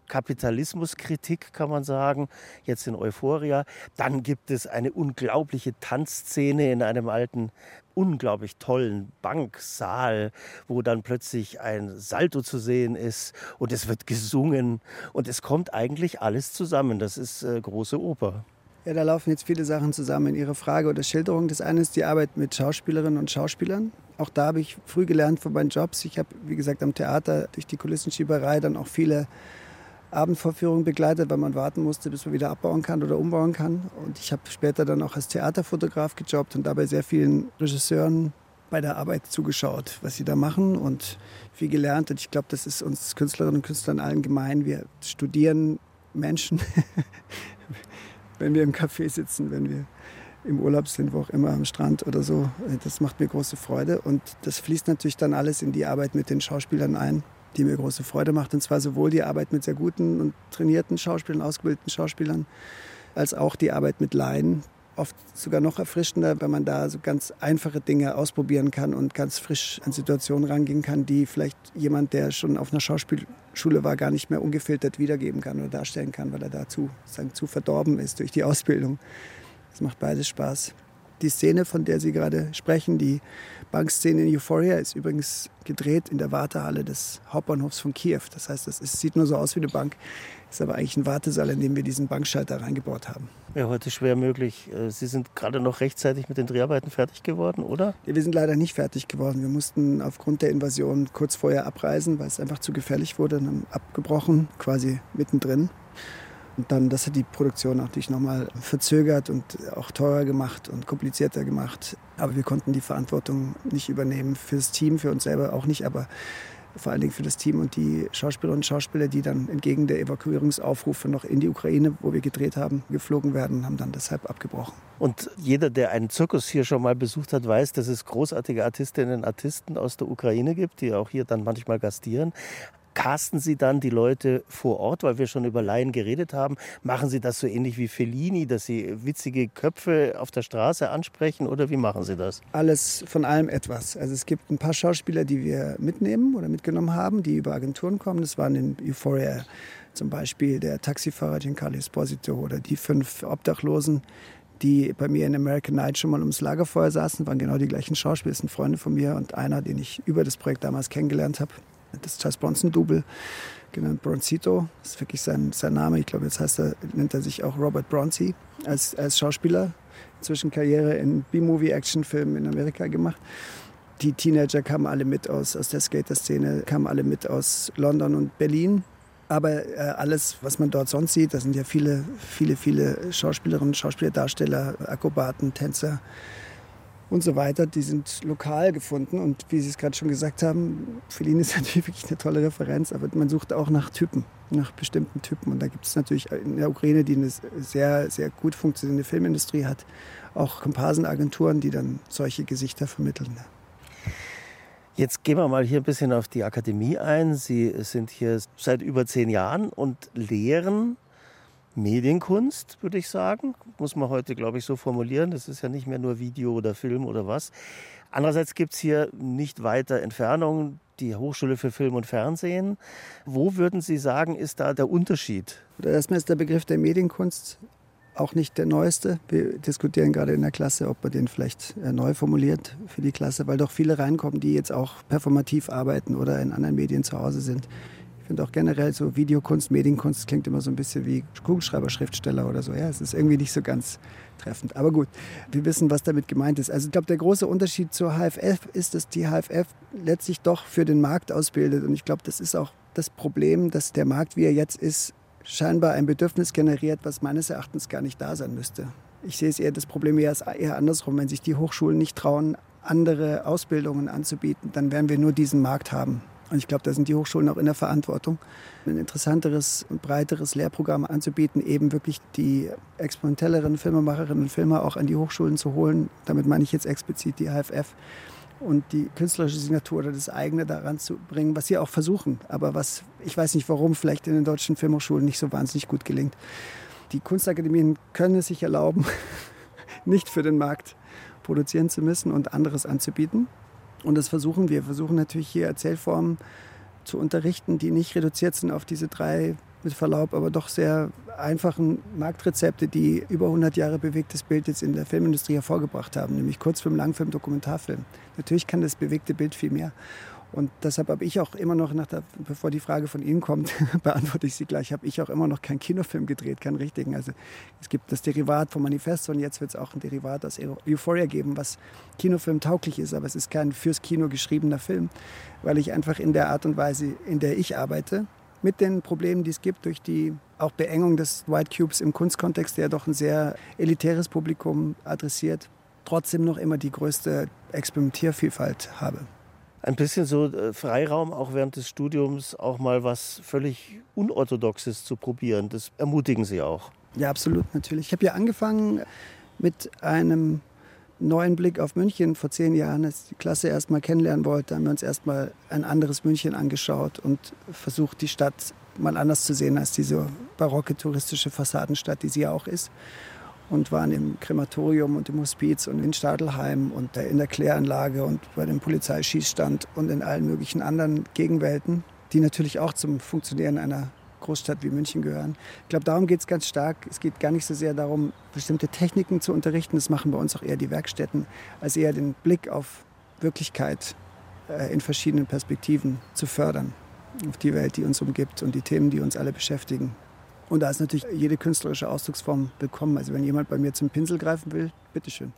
Kapitalismuskritik, kann man sagen, jetzt in Euphoria. Dann gibt es eine unglaubliche Tanzszene in einem alten, unglaublich tollen Banksaal, wo dann plötzlich ein Salto zu sehen ist und es wird gesungen und es kommt eigentlich alles zusammen. Das ist äh, große Oper. Ja, da laufen jetzt viele Sachen zusammen in Ihrer Frage oder Schilderung. Das eine ist die Arbeit mit Schauspielerinnen und Schauspielern. Auch da habe ich früh gelernt von meinen Jobs. Ich habe, wie gesagt, am Theater durch die Kulissenschieberei dann auch viele Abendvorführungen begleitet, weil man warten musste, bis man wieder abbauen kann oder umbauen kann. Und ich habe später dann auch als Theaterfotograf gejobbt und dabei sehr vielen Regisseuren bei der Arbeit zugeschaut, was sie da machen und viel gelernt. Und ich glaube, das ist uns Künstlerinnen und Künstlern allen gemein. Wir studieren Menschen, wenn wir im Café sitzen, wenn wir im Urlaub sind, wo auch immer, am Strand oder so. Das macht mir große Freude. Und das fließt natürlich dann alles in die Arbeit mit den Schauspielern ein, die mir große Freude macht. Und zwar sowohl die Arbeit mit sehr guten und trainierten Schauspielern, ausgebildeten Schauspielern, als auch die Arbeit mit Laien. Oft sogar noch erfrischender, wenn man da so ganz einfache Dinge ausprobieren kann und ganz frisch an Situationen rangehen kann, die vielleicht jemand, der schon auf einer Schauspielschule war, gar nicht mehr ungefiltert wiedergeben kann oder darstellen kann, weil er dazu sagen, zu verdorben ist durch die Ausbildung. Es macht beides Spaß. Die Szene, von der Sie gerade sprechen, die Bankszene in Euphoria, ist übrigens gedreht in der Wartehalle des Hauptbahnhofs von Kiew. Das heißt, es sieht nur so aus wie eine Bank, ist aber eigentlich ein Wartesaal, in dem wir diesen Bankschalter reingebaut haben. Ja, heute schwer möglich. Äh, Sie sind gerade noch rechtzeitig mit den Dreharbeiten fertig geworden, oder? Ja, wir sind leider nicht fertig geworden. Wir mussten aufgrund der Invasion kurz vorher abreisen, weil es einfach zu gefährlich wurde und haben abgebrochen, quasi mittendrin. Und dann, das hat die Produktion natürlich nochmal verzögert und auch teurer gemacht und komplizierter gemacht. Aber wir konnten die Verantwortung nicht übernehmen für das Team, für uns selber auch nicht, aber vor allen Dingen für das Team und die Schauspielerinnen und Schauspieler, die dann entgegen der Evakuierungsaufrufe noch in die Ukraine, wo wir gedreht haben, geflogen werden, haben dann deshalb abgebrochen. Und jeder, der einen Zirkus hier schon mal besucht hat, weiß, dass es großartige Artistinnen und Artisten aus der Ukraine gibt, die auch hier dann manchmal gastieren. Casten Sie dann die Leute vor Ort, weil wir schon über Laien geredet haben? Machen Sie das so ähnlich wie Fellini, dass Sie witzige Köpfe auf der Straße ansprechen oder wie machen Sie das? Alles von allem etwas. Also es gibt ein paar Schauspieler, die wir mitnehmen oder mitgenommen haben, die über Agenturen kommen. Das waren in Euphoria zum Beispiel der Taxifahrer Giancarlo Esposito oder die fünf Obdachlosen, die bei mir in American Night schon mal ums Lagerfeuer saßen, waren genau die gleichen Schauspieler, das sind Freunde von mir und einer, den ich über das Projekt damals kennengelernt habe das Charles Bronson-Double, genannt Broncito. Das ist wirklich sein, sein Name. Ich glaube, jetzt heißt er, nennt er sich auch Robert Bronzy als, als Schauspieler. Inzwischen Karriere in B-Movie-Actionfilmen in Amerika gemacht. Die Teenager kamen alle mit aus, aus der Skater-Szene, kamen alle mit aus London und Berlin. Aber äh, alles, was man dort sonst sieht, da sind ja viele, viele, viele Schauspielerinnen, Schauspieler, Darsteller, Akrobaten, Tänzer, und so weiter, die sind lokal gefunden. Und wie Sie es gerade schon gesagt haben, Fellini ist natürlich wirklich eine tolle Referenz, aber man sucht auch nach Typen, nach bestimmten Typen. Und da gibt es natürlich in der Ukraine, die eine sehr, sehr gut funktionierende Filmindustrie hat, auch Komparsenagenturen, die dann solche Gesichter vermitteln. Jetzt gehen wir mal hier ein bisschen auf die Akademie ein. Sie sind hier seit über zehn Jahren und lehren Medienkunst, würde ich sagen. Muss man heute, glaube ich, so formulieren. Das ist ja nicht mehr nur Video oder Film oder was. Andererseits gibt es hier nicht weiter Entfernung die Hochschule für Film und Fernsehen. Wo würden Sie sagen, ist da der Unterschied? Erstmal ist der Begriff der Medienkunst auch nicht der neueste. Wir diskutieren gerade in der Klasse, ob man den vielleicht neu formuliert für die Klasse, weil doch viele reinkommen, die jetzt auch performativ arbeiten oder in anderen Medien zu Hause sind. Finde auch generell so Videokunst, Medienkunst klingt immer so ein bisschen wie Kugelschreiber-Schriftsteller oder so. Ja, es ist irgendwie nicht so ganz treffend. Aber gut, wir wissen, was damit gemeint ist. Also ich glaube, der große Unterschied zur HFF ist, dass die HFF letztlich doch für den Markt ausbildet. Und ich glaube, das ist auch das Problem, dass der Markt, wie er jetzt ist, scheinbar ein Bedürfnis generiert, was meines Erachtens gar nicht da sein müsste. Ich sehe es eher das Problem eher, eher andersrum. Wenn sich die Hochschulen nicht trauen, andere Ausbildungen anzubieten, dann werden wir nur diesen Markt haben. Und ich glaube, da sind die Hochschulen auch in der Verantwortung, ein interessanteres und breiteres Lehrprogramm anzubieten, eben wirklich die experimentelleren Filmemacherinnen und Filmer auch an die Hochschulen zu holen. Damit meine ich jetzt explizit die HFF und die künstlerische Signatur oder das eigene daran zu bringen, was sie auch versuchen, aber was ich weiß nicht warum vielleicht in den deutschen Filmhochschulen nicht so wahnsinnig gut gelingt. Die Kunstakademien können es sich erlauben, nicht für den Markt produzieren zu müssen und anderes anzubieten. Und das versuchen wir. Wir versuchen natürlich hier Erzählformen zu unterrichten, die nicht reduziert sind auf diese drei, mit Verlaub, aber doch sehr einfachen Marktrezepte, die über 100 Jahre bewegtes Bild jetzt in der Filmindustrie hervorgebracht haben, nämlich Kurzfilm, Langfilm, Dokumentarfilm. Natürlich kann das bewegte Bild viel mehr. Und deshalb habe ich auch immer noch, nach der, bevor die Frage von Ihnen kommt, beantworte ich sie gleich, habe ich auch immer noch keinen Kinofilm gedreht, keinen richtigen. Also es gibt das Derivat vom Manifest und jetzt wird es auch ein Derivat aus Euphoria geben, was Kinofilm tauglich ist, aber es ist kein fürs Kino geschriebener Film, weil ich einfach in der Art und Weise, in der ich arbeite, mit den Problemen, die es gibt, durch die auch Beengung des White Cubes im Kunstkontext, der doch ein sehr elitäres Publikum adressiert, trotzdem noch immer die größte Experimentiervielfalt habe ein bisschen so äh, Freiraum, auch während des Studiums, auch mal was völlig Unorthodoxes zu probieren. Das ermutigen Sie auch. Ja, absolut, natürlich. Ich habe ja angefangen mit einem neuen Blick auf München vor zehn Jahren, als die Klasse erst mal kennenlernen wollte, haben wir uns erst mal ein anderes München angeschaut und versucht, die Stadt mal anders zu sehen als diese barocke touristische Fassadenstadt, die sie ja auch ist und waren im Krematorium und im Hospiz und in Stadelheim und in der Kläranlage und bei dem Polizeischießstand und in allen möglichen anderen Gegenwelten, die natürlich auch zum Funktionieren einer Großstadt wie München gehören. Ich glaube, darum geht es ganz stark. Es geht gar nicht so sehr darum, bestimmte Techniken zu unterrichten. Das machen bei uns auch eher die Werkstätten, als eher den Blick auf Wirklichkeit äh, in verschiedenen Perspektiven zu fördern. Auf die Welt, die uns umgibt und die Themen, die uns alle beschäftigen. Und da ist natürlich jede künstlerische Ausdrucksform willkommen. Also wenn jemand bei mir zum Pinsel greifen will, bitteschön.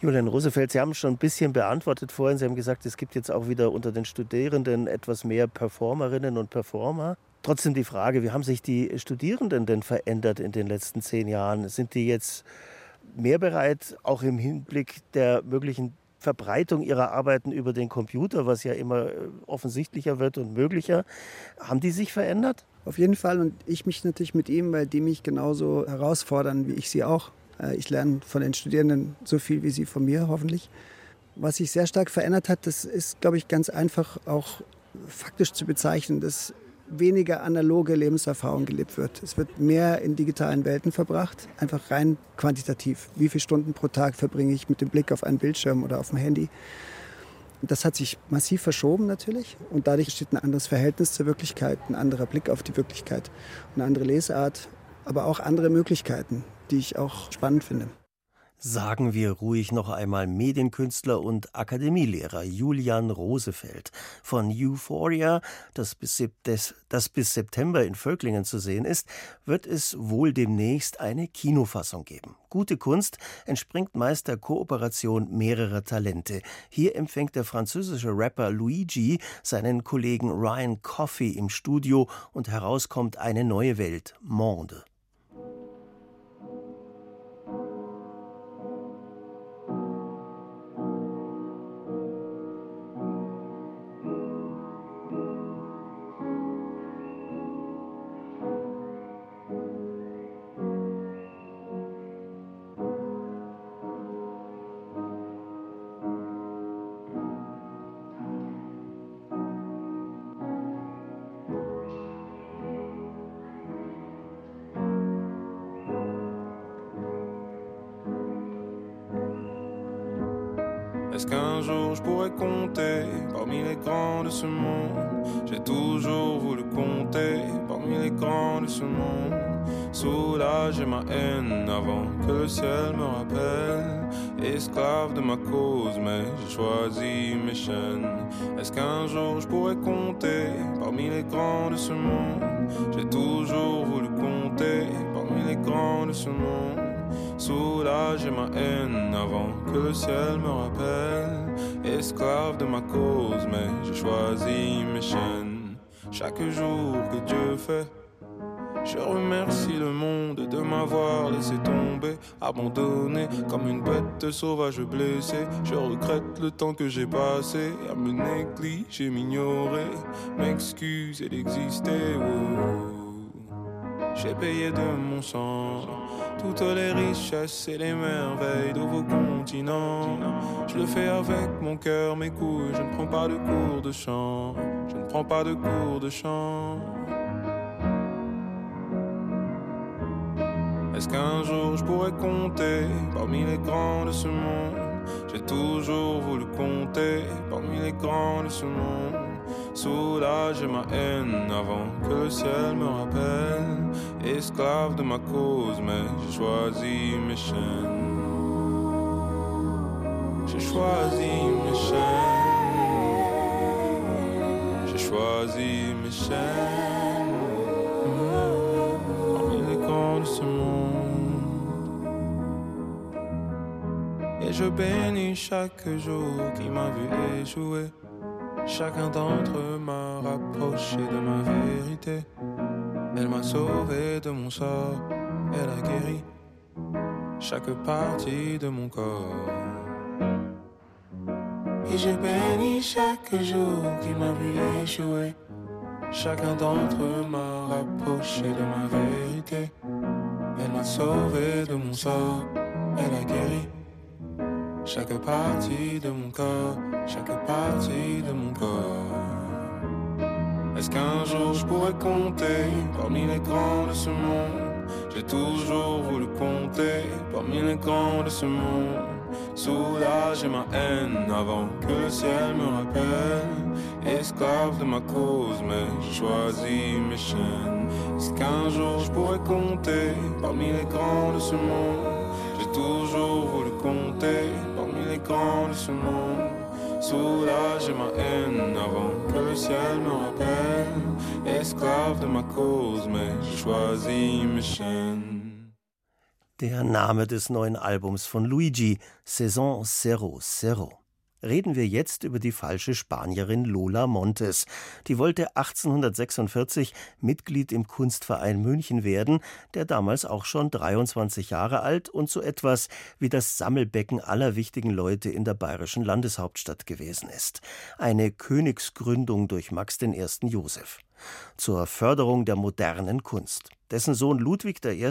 Julian Rosefeld, Sie haben schon ein bisschen beantwortet vorhin. Sie haben gesagt, es gibt jetzt auch wieder unter den Studierenden etwas mehr Performerinnen und Performer. Trotzdem die Frage, wie haben sich die Studierenden denn verändert in den letzten zehn Jahren? Sind die jetzt mehr bereit, auch im Hinblick der möglichen Verbreitung ihrer Arbeiten über den Computer, was ja immer äh, offensichtlicher wird und möglicher. Haben die sich verändert? Auf jeden Fall und ich mich natürlich mit ihm, weil die mich genauso herausfordern, wie ich sie auch. Äh, ich lerne von den Studierenden so viel wie sie von mir hoffentlich. Was sich sehr stark verändert hat, das ist, glaube ich, ganz einfach auch faktisch zu bezeichnen, dass weniger analoge Lebenserfahrung gelebt wird. Es wird mehr in digitalen Welten verbracht, einfach rein quantitativ. Wie viele Stunden pro Tag verbringe ich mit dem Blick auf einen Bildschirm oder auf dem Handy? Das hat sich massiv verschoben natürlich und dadurch entsteht ein anderes Verhältnis zur Wirklichkeit, ein anderer Blick auf die Wirklichkeit, eine andere Lesart, aber auch andere Möglichkeiten, die ich auch spannend finde. Sagen wir ruhig noch einmal Medienkünstler und Akademielehrer Julian Rosefeld von Euphoria, das bis, das bis September in Völklingen zu sehen ist, wird es wohl demnächst eine Kinofassung geben. Gute Kunst entspringt meist der Kooperation mehrerer Talente. Hier empfängt der französische Rapper Luigi seinen Kollegen Ryan Coffey im Studio und herauskommt eine neue Welt, Monde. Parmi les grands de ce monde J'ai toujours voulu compter parmi les grands de ce monde. Soulager ma haine avant que le ciel me rappelle. Esclave de ma cause, mais j'ai choisi mes chaînes. Est-ce qu'un jour je pourrais compter? Parmi les grands de ce monde J'ai toujours voulu compter parmi les grands de ce monde soulager ma haine avant que le ciel me rappelle. Esclave de ma cause, mais j'ai choisi mes chaînes. Chaque jour que Dieu fait, je remercie le monde de m'avoir laissé tomber, abandonné comme une bête sauvage blessée. Je regrette le temps que j'ai passé à me négliger, m'ignorer, m'excuser d'exister. J'ai payé de mon sang toutes les richesses et les merveilles de vos continents. Je le fais avec mon cœur, mes couilles. Je ne prends pas de cours de chant. Je ne prends pas de cours de chant. Est-ce qu'un jour je pourrais compter parmi les grands de ce monde? J'ai toujours voulu compter parmi les grands de ce monde soulager ma haine avant que le ciel me rappelle. Esclave de ma cause, mais j'ai choisi mes chaînes. J'ai choisi mes chaînes. J'ai choisi mes chaînes. Parmi les camps de ce monde. Et je bénis chaque jour qui m'a vu échouer. Chacun d'entre eux m'a rapproché de ma vérité. Elle m'a sauvé de mon sort, elle a guéri chaque partie de mon corps. Et je bénis chaque jour qui m'a vu échouer. Chacun d'entre eux m'a rapproché de ma vérité. Elle m'a sauvé de mon sort, elle a guéri chaque partie de mon corps, chaque partie de mon corps. Est-ce qu'un jour je pourrais compter parmi les grands de ce monde? J'ai toujours voulu compter parmi les grands de ce monde. Soulager ma haine avant que le ciel me rappelle. Esclave de ma cause, mais j'ai choisi mes chaînes. Est-ce qu'un jour je pourrais compter parmi les grands de ce monde? J'ai toujours voulu compter de ce monde. Soulager ma haine avant que le ciel me rappelle. Esclave de ma cause, mais choisi mes chaînes. Der Name des neuen Albums von Luigi, Saison Zero Zero. Reden wir jetzt über die falsche Spanierin Lola Montes. Die wollte 1846 Mitglied im Kunstverein München werden, der damals auch schon 23 Jahre alt und so etwas wie das Sammelbecken aller wichtigen Leute in der bayerischen Landeshauptstadt gewesen ist. Eine Königsgründung durch Max I. Joseph zur Förderung der modernen Kunst. Dessen Sohn Ludwig I.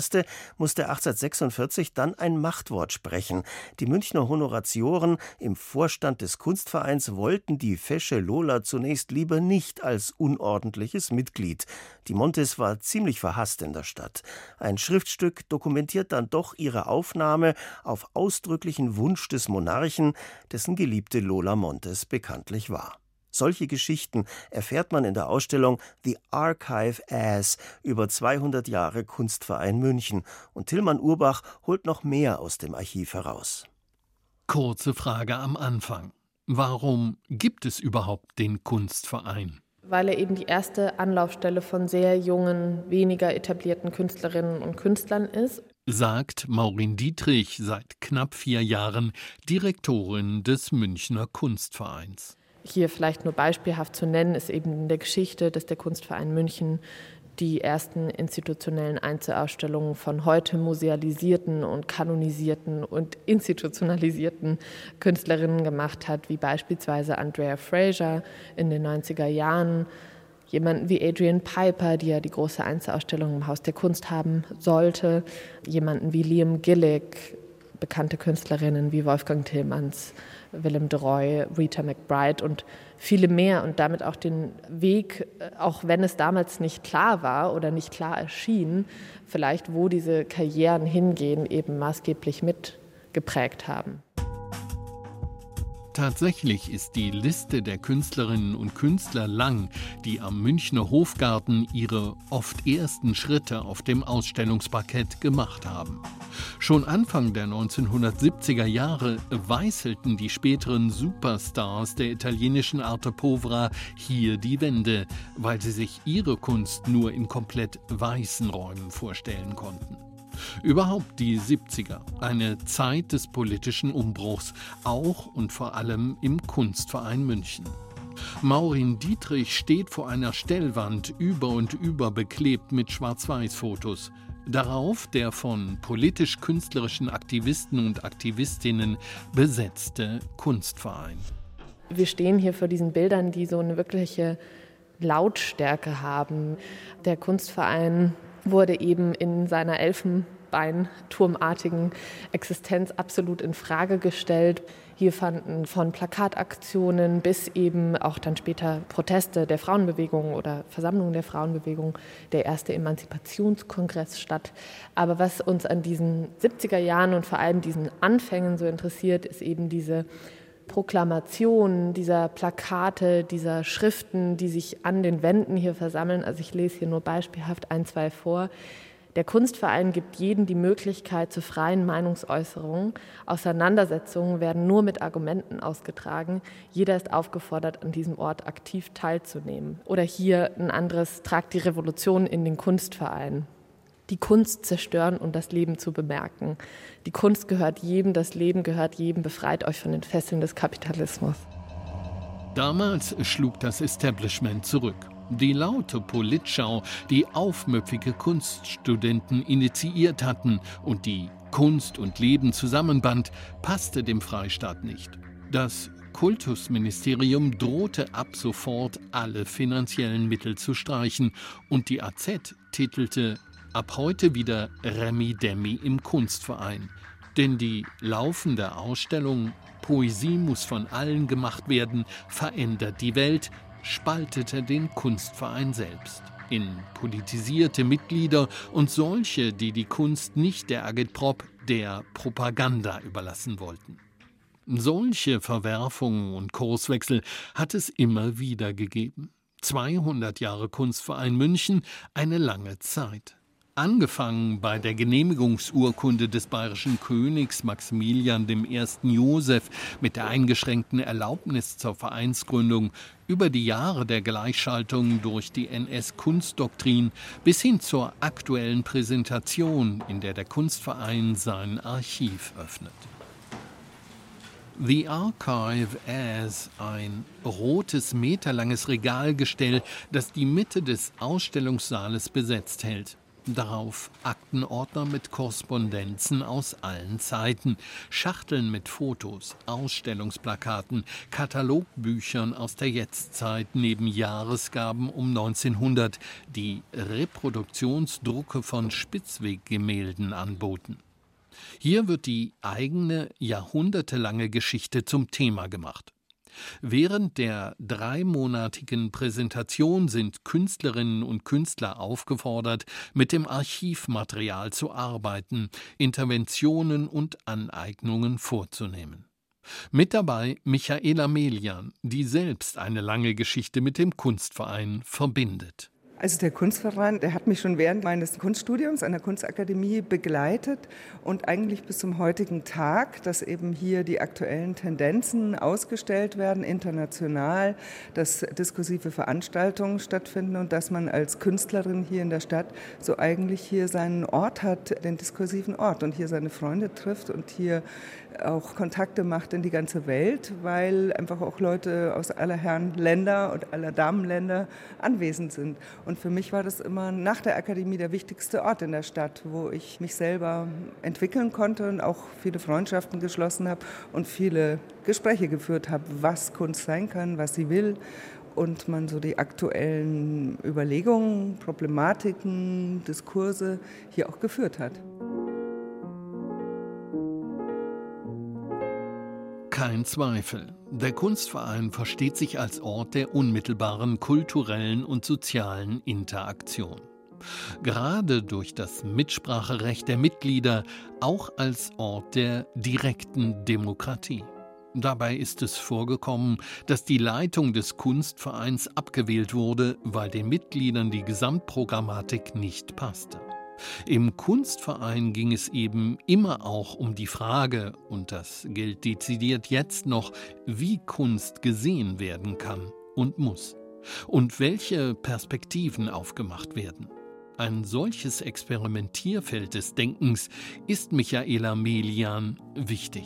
musste 1846 dann ein Machtwort sprechen. Die Münchner Honoratioren im Vorstand des Kunstvereins wollten die fesche Lola zunächst lieber nicht als unordentliches Mitglied. Die Montes war ziemlich verhasst in der Stadt. Ein Schriftstück dokumentiert dann doch ihre Aufnahme auf ausdrücklichen Wunsch des Monarchen, dessen Geliebte Lola Montes bekanntlich war. Solche Geschichten erfährt man in der Ausstellung The Archive As über 200 Jahre Kunstverein München. Und Tillmann Urbach holt noch mehr aus dem Archiv heraus. Kurze Frage am Anfang. Warum gibt es überhaupt den Kunstverein? Weil er eben die erste Anlaufstelle von sehr jungen, weniger etablierten Künstlerinnen und Künstlern ist. Sagt Maureen Dietrich, seit knapp vier Jahren Direktorin des Münchner Kunstvereins. Hier vielleicht nur beispielhaft zu nennen, ist eben in der Geschichte, dass der Kunstverein München die ersten institutionellen Einzelausstellungen von heute musealisierten und kanonisierten und institutionalisierten Künstlerinnen gemacht hat, wie beispielsweise Andrea Fraser in den 90er Jahren, jemanden wie Adrian Piper, die ja die große Einzelausstellung im Haus der Kunst haben sollte, jemanden wie Liam Gillick, bekannte Künstlerinnen wie Wolfgang Tillmanns, Willem Droy, Rita McBride und viele mehr und damit auch den Weg, äh, auch wenn es damals nicht klar war oder nicht klar erschien, vielleicht wo diese Karrieren hingehen, eben maßgeblich mitgeprägt haben. Tatsächlich ist die Liste der Künstlerinnen und Künstler lang, die am Münchner Hofgarten ihre oft ersten Schritte auf dem Ausstellungsparkett gemacht haben. Schon Anfang der 1970er Jahre weißelten die späteren Superstars der italienischen Arte Povera hier die Wände, weil sie sich ihre Kunst nur in komplett weißen Räumen vorstellen konnten. Überhaupt die 70er, eine Zeit des politischen Umbruchs, auch und vor allem im Kunstverein München. Maureen Dietrich steht vor einer Stellwand über und über beklebt mit Schwarz-Weiß-Fotos. Darauf der von politisch-künstlerischen Aktivisten und Aktivistinnen besetzte Kunstverein. Wir stehen hier vor diesen Bildern, die so eine wirkliche Lautstärke haben. Der Kunstverein wurde eben in seiner Elfenbeinturmartigen Existenz absolut in Frage gestellt. Hier fanden von Plakataktionen bis eben auch dann später Proteste der Frauenbewegung oder Versammlungen der Frauenbewegung der erste Emanzipationskongress statt. Aber was uns an diesen 70er Jahren und vor allem diesen Anfängen so interessiert, ist eben diese Proklamationen, dieser Plakate, dieser Schriften, die sich an den Wänden hier versammeln. Also ich lese hier nur beispielhaft ein, zwei vor. Der Kunstverein gibt jedem die Möglichkeit zur freien Meinungsäußerung. Auseinandersetzungen werden nur mit Argumenten ausgetragen. Jeder ist aufgefordert, an diesem Ort aktiv teilzunehmen. Oder hier ein anderes, tragt die Revolution in den Kunstverein die Kunst zerstören und das Leben zu bemerken. Die Kunst gehört jedem, das Leben gehört jedem, befreit euch von den Fesseln des Kapitalismus. Damals schlug das Establishment zurück. Die laute Politschau, die aufmüpfige Kunststudenten initiiert hatten und die Kunst und Leben zusammenband, passte dem Freistaat nicht. Das Kultusministerium drohte ab sofort alle finanziellen Mittel zu streichen und die AZ titelte Ab heute wieder Remi Demi im Kunstverein. Denn die laufende Ausstellung Poesie muss von allen gemacht werden, verändert die Welt, spaltete den Kunstverein selbst. in politisierte Mitglieder und solche, die die Kunst nicht der Agitprop, der Propaganda überlassen wollten. Solche Verwerfungen und Kurswechsel hat es immer wieder gegeben. 200 Jahre Kunstverein München, eine lange Zeit. Angefangen bei der Genehmigungsurkunde des bayerischen Königs Maximilian I. Joseph mit der eingeschränkten Erlaubnis zur Vereinsgründung über die Jahre der Gleichschaltung durch die NS-Kunstdoktrin bis hin zur aktuellen Präsentation, in der der Kunstverein sein Archiv öffnet. The Archive as ein rotes, meterlanges Regalgestell, das die Mitte des Ausstellungssaales besetzt hält. Darauf Aktenordner mit Korrespondenzen aus allen Zeiten, Schachteln mit Fotos, Ausstellungsplakaten, Katalogbüchern aus der Jetztzeit neben Jahresgaben um 1900, die Reproduktionsdrucke von Spitzweggemälden anboten. Hier wird die eigene jahrhundertelange Geschichte zum Thema gemacht. Während der dreimonatigen Präsentation sind Künstlerinnen und Künstler aufgefordert, mit dem Archivmaterial zu arbeiten, Interventionen und Aneignungen vorzunehmen. Mit dabei Michaela Melian, die selbst eine lange Geschichte mit dem Kunstverein verbindet. Also der Kunstverein, der hat mich schon während meines Kunststudiums an der Kunstakademie begleitet und eigentlich bis zum heutigen Tag, dass eben hier die aktuellen Tendenzen ausgestellt werden, international, dass diskursive Veranstaltungen stattfinden und dass man als Künstlerin hier in der Stadt so eigentlich hier seinen Ort hat, den diskursiven Ort und hier seine Freunde trifft und hier auch Kontakte macht in die ganze Welt, weil einfach auch Leute aus aller Herren Länder und aller Damenländer anwesend sind. Und für mich war das immer nach der Akademie der wichtigste Ort in der Stadt, wo ich mich selber entwickeln konnte und auch viele Freundschaften geschlossen habe und viele Gespräche geführt habe, was Kunst sein kann, was sie will und man so die aktuellen Überlegungen, Problematiken, Diskurse hier auch geführt hat. Kein Zweifel. Der Kunstverein versteht sich als Ort der unmittelbaren kulturellen und sozialen Interaktion. Gerade durch das Mitspracherecht der Mitglieder auch als Ort der direkten Demokratie. Dabei ist es vorgekommen, dass die Leitung des Kunstvereins abgewählt wurde, weil den Mitgliedern die Gesamtprogrammatik nicht passte. Im Kunstverein ging es eben immer auch um die Frage, und das gilt dezidiert jetzt noch, wie Kunst gesehen werden kann und muss und welche Perspektiven aufgemacht werden. Ein solches Experimentierfeld des Denkens ist Michaela Melian wichtig.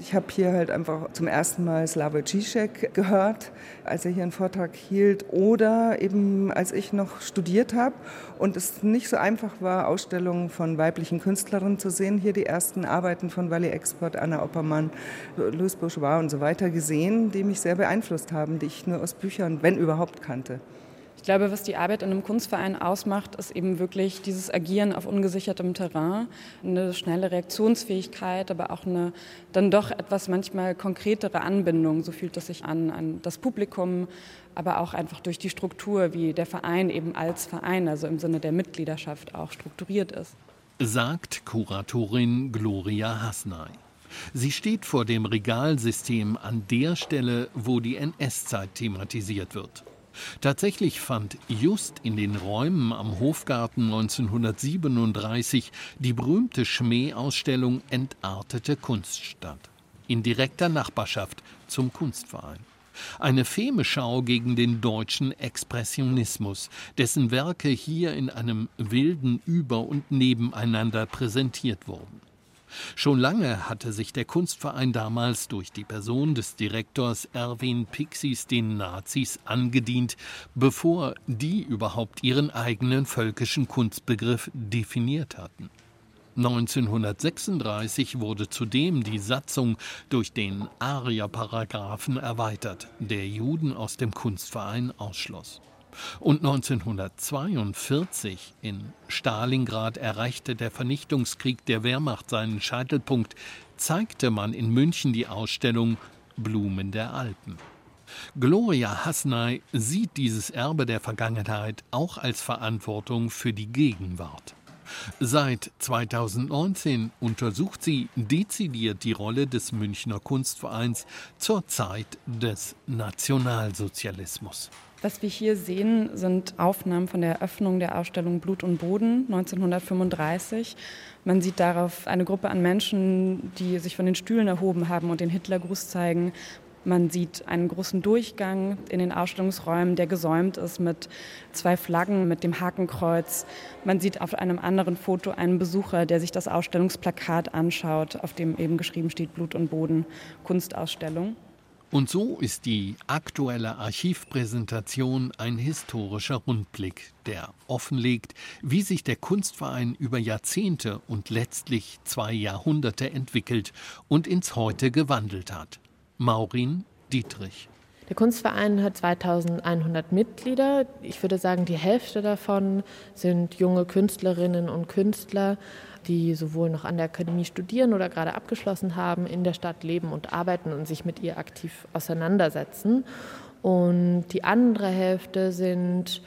Ich habe hier halt einfach zum ersten Mal Slavoj Žižek gehört, als er hier einen Vortrag hielt oder eben als ich noch studiert habe und es nicht so einfach war, Ausstellungen von weiblichen Künstlerinnen zu sehen. Hier die ersten Arbeiten von Wally Export, Anna Oppermann, Louis Bourgeois und so weiter gesehen, die mich sehr beeinflusst haben, die ich nur aus Büchern, wenn überhaupt, kannte. Ich glaube, was die Arbeit in einem Kunstverein ausmacht, ist eben wirklich dieses Agieren auf ungesichertem Terrain, eine schnelle Reaktionsfähigkeit, aber auch eine dann doch etwas manchmal konkretere Anbindung. So fühlt es sich an, an das Publikum, aber auch einfach durch die Struktur, wie der Verein eben als Verein, also im Sinne der Mitgliedschaft auch strukturiert ist. Sagt Kuratorin Gloria Hasnay. Sie steht vor dem Regalsystem an der Stelle, wo die NS-Zeit thematisiert wird. Tatsächlich fand just in den Räumen am Hofgarten 1937 die berühmte Schmäh-Ausstellung Entartete Kunst statt. In direkter Nachbarschaft zum Kunstverein. Eine Femeschau gegen den deutschen Expressionismus, dessen Werke hier in einem wilden Über- und Nebeneinander präsentiert wurden. Schon lange hatte sich der Kunstverein damals durch die Person des Direktors Erwin Pixis den Nazis angedient, bevor die überhaupt ihren eigenen völkischen Kunstbegriff definiert hatten. 1936 wurde zudem die Satzung durch den Arierparagraphen erweitert, der Juden aus dem Kunstverein ausschloss. Und 1942 in Stalingrad erreichte der Vernichtungskrieg der Wehrmacht seinen Scheitelpunkt, zeigte man in München die Ausstellung Blumen der Alpen. Gloria Hasnay sieht dieses Erbe der Vergangenheit auch als Verantwortung für die Gegenwart. Seit 2019 untersucht sie dezidiert die Rolle des Münchner Kunstvereins zur Zeit des Nationalsozialismus. Was wir hier sehen, sind Aufnahmen von der Eröffnung der Ausstellung Blut und Boden 1935. Man sieht darauf eine Gruppe an Menschen, die sich von den Stühlen erhoben haben und den Hitlergruß zeigen. Man sieht einen großen Durchgang in den Ausstellungsräumen, der gesäumt ist mit zwei Flaggen, mit dem Hakenkreuz. Man sieht auf einem anderen Foto einen Besucher, der sich das Ausstellungsplakat anschaut, auf dem eben geschrieben steht Blut und Boden, Kunstausstellung. Und so ist die aktuelle Archivpräsentation ein historischer Rundblick, der offenlegt, wie sich der Kunstverein über Jahrzehnte und letztlich zwei Jahrhunderte entwickelt und ins Heute gewandelt hat. Maurin Dietrich. Der Kunstverein hat 2100 Mitglieder. Ich würde sagen, die Hälfte davon sind junge Künstlerinnen und Künstler, die sowohl noch an der Akademie studieren oder gerade abgeschlossen haben, in der Stadt leben und arbeiten und sich mit ihr aktiv auseinandersetzen. Und die andere Hälfte sind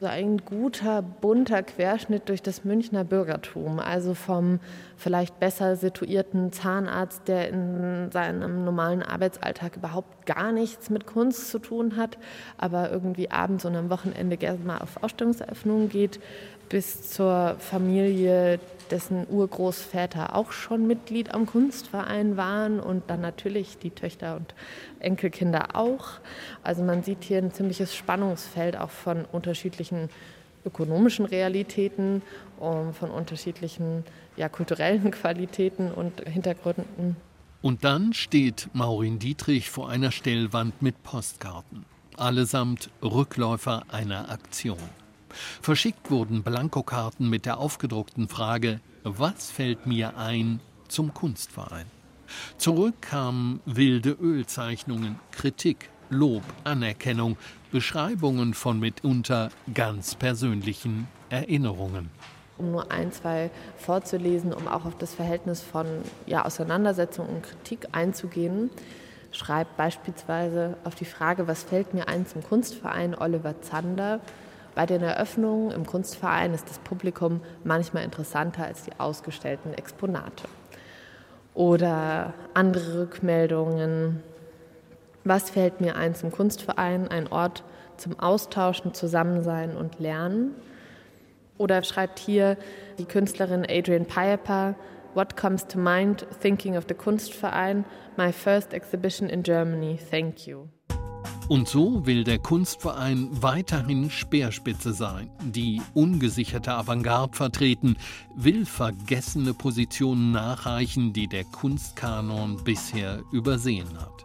so ein guter, bunter Querschnitt durch das Münchner Bürgertum. Also vom vielleicht besser situierten Zahnarzt, der in seinem normalen Arbeitsalltag überhaupt gar nichts mit Kunst zu tun hat, aber irgendwie abends und am Wochenende gerne mal auf Ausstellungseröffnungen geht, bis zur Familie, dessen Urgroßväter auch schon Mitglied am Kunstverein waren und dann natürlich die Töchter und Enkelkinder auch. Also man sieht hier ein ziemliches Spannungsfeld auch von unterschiedlichen ökonomischen Realitäten, von unterschiedlichen ja, kulturellen Qualitäten und Hintergründen. Und dann steht Maurin Dietrich vor einer Stellwand mit Postkarten, allesamt Rückläufer einer Aktion. Verschickt wurden Blankokarten mit der aufgedruckten Frage, was fällt mir ein zum Kunstverein? Zurück kamen wilde Ölzeichnungen, Kritik, Lob, Anerkennung, Beschreibungen von mitunter ganz persönlichen Erinnerungen. Um nur ein, zwei vorzulesen, um auch auf das Verhältnis von ja, Auseinandersetzung und Kritik einzugehen, schreibt beispielsweise auf die Frage, was fällt mir ein zum Kunstverein Oliver Zander, bei den Eröffnungen im Kunstverein ist das Publikum manchmal interessanter als die ausgestellten Exponate. Oder andere Rückmeldungen. Was fällt mir ein zum Kunstverein? Ein Ort zum Austauschen, Zusammensein und Lernen. Oder schreibt hier die Künstlerin Adrian Piper, What comes to mind thinking of the Kunstverein? My first exhibition in Germany. Thank you. Und so will der Kunstverein weiterhin Speerspitze sein, die ungesicherte Avantgarde vertreten, will vergessene Positionen nachreichen, die der Kunstkanon bisher übersehen hat.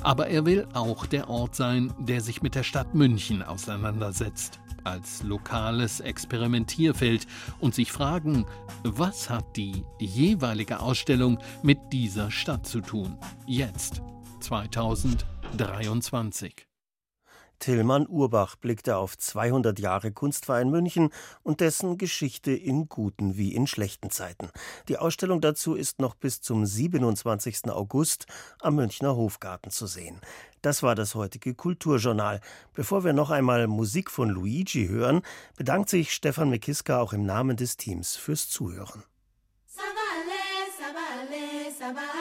Aber er will auch der Ort sein, der sich mit der Stadt München auseinandersetzt, als lokales Experimentierfeld und sich fragen, was hat die jeweilige Ausstellung mit dieser Stadt zu tun, jetzt, 2000. 23. Tillmann Urbach blickte auf 200 Jahre Kunstverein München und dessen Geschichte in guten wie in schlechten Zeiten. Die Ausstellung dazu ist noch bis zum 27. August am Münchner Hofgarten zu sehen. Das war das heutige Kulturjournal. Bevor wir noch einmal Musik von Luigi hören, bedankt sich Stefan Mekiska auch im Namen des Teams fürs Zuhören. Sabale, sabale, sabale, ale.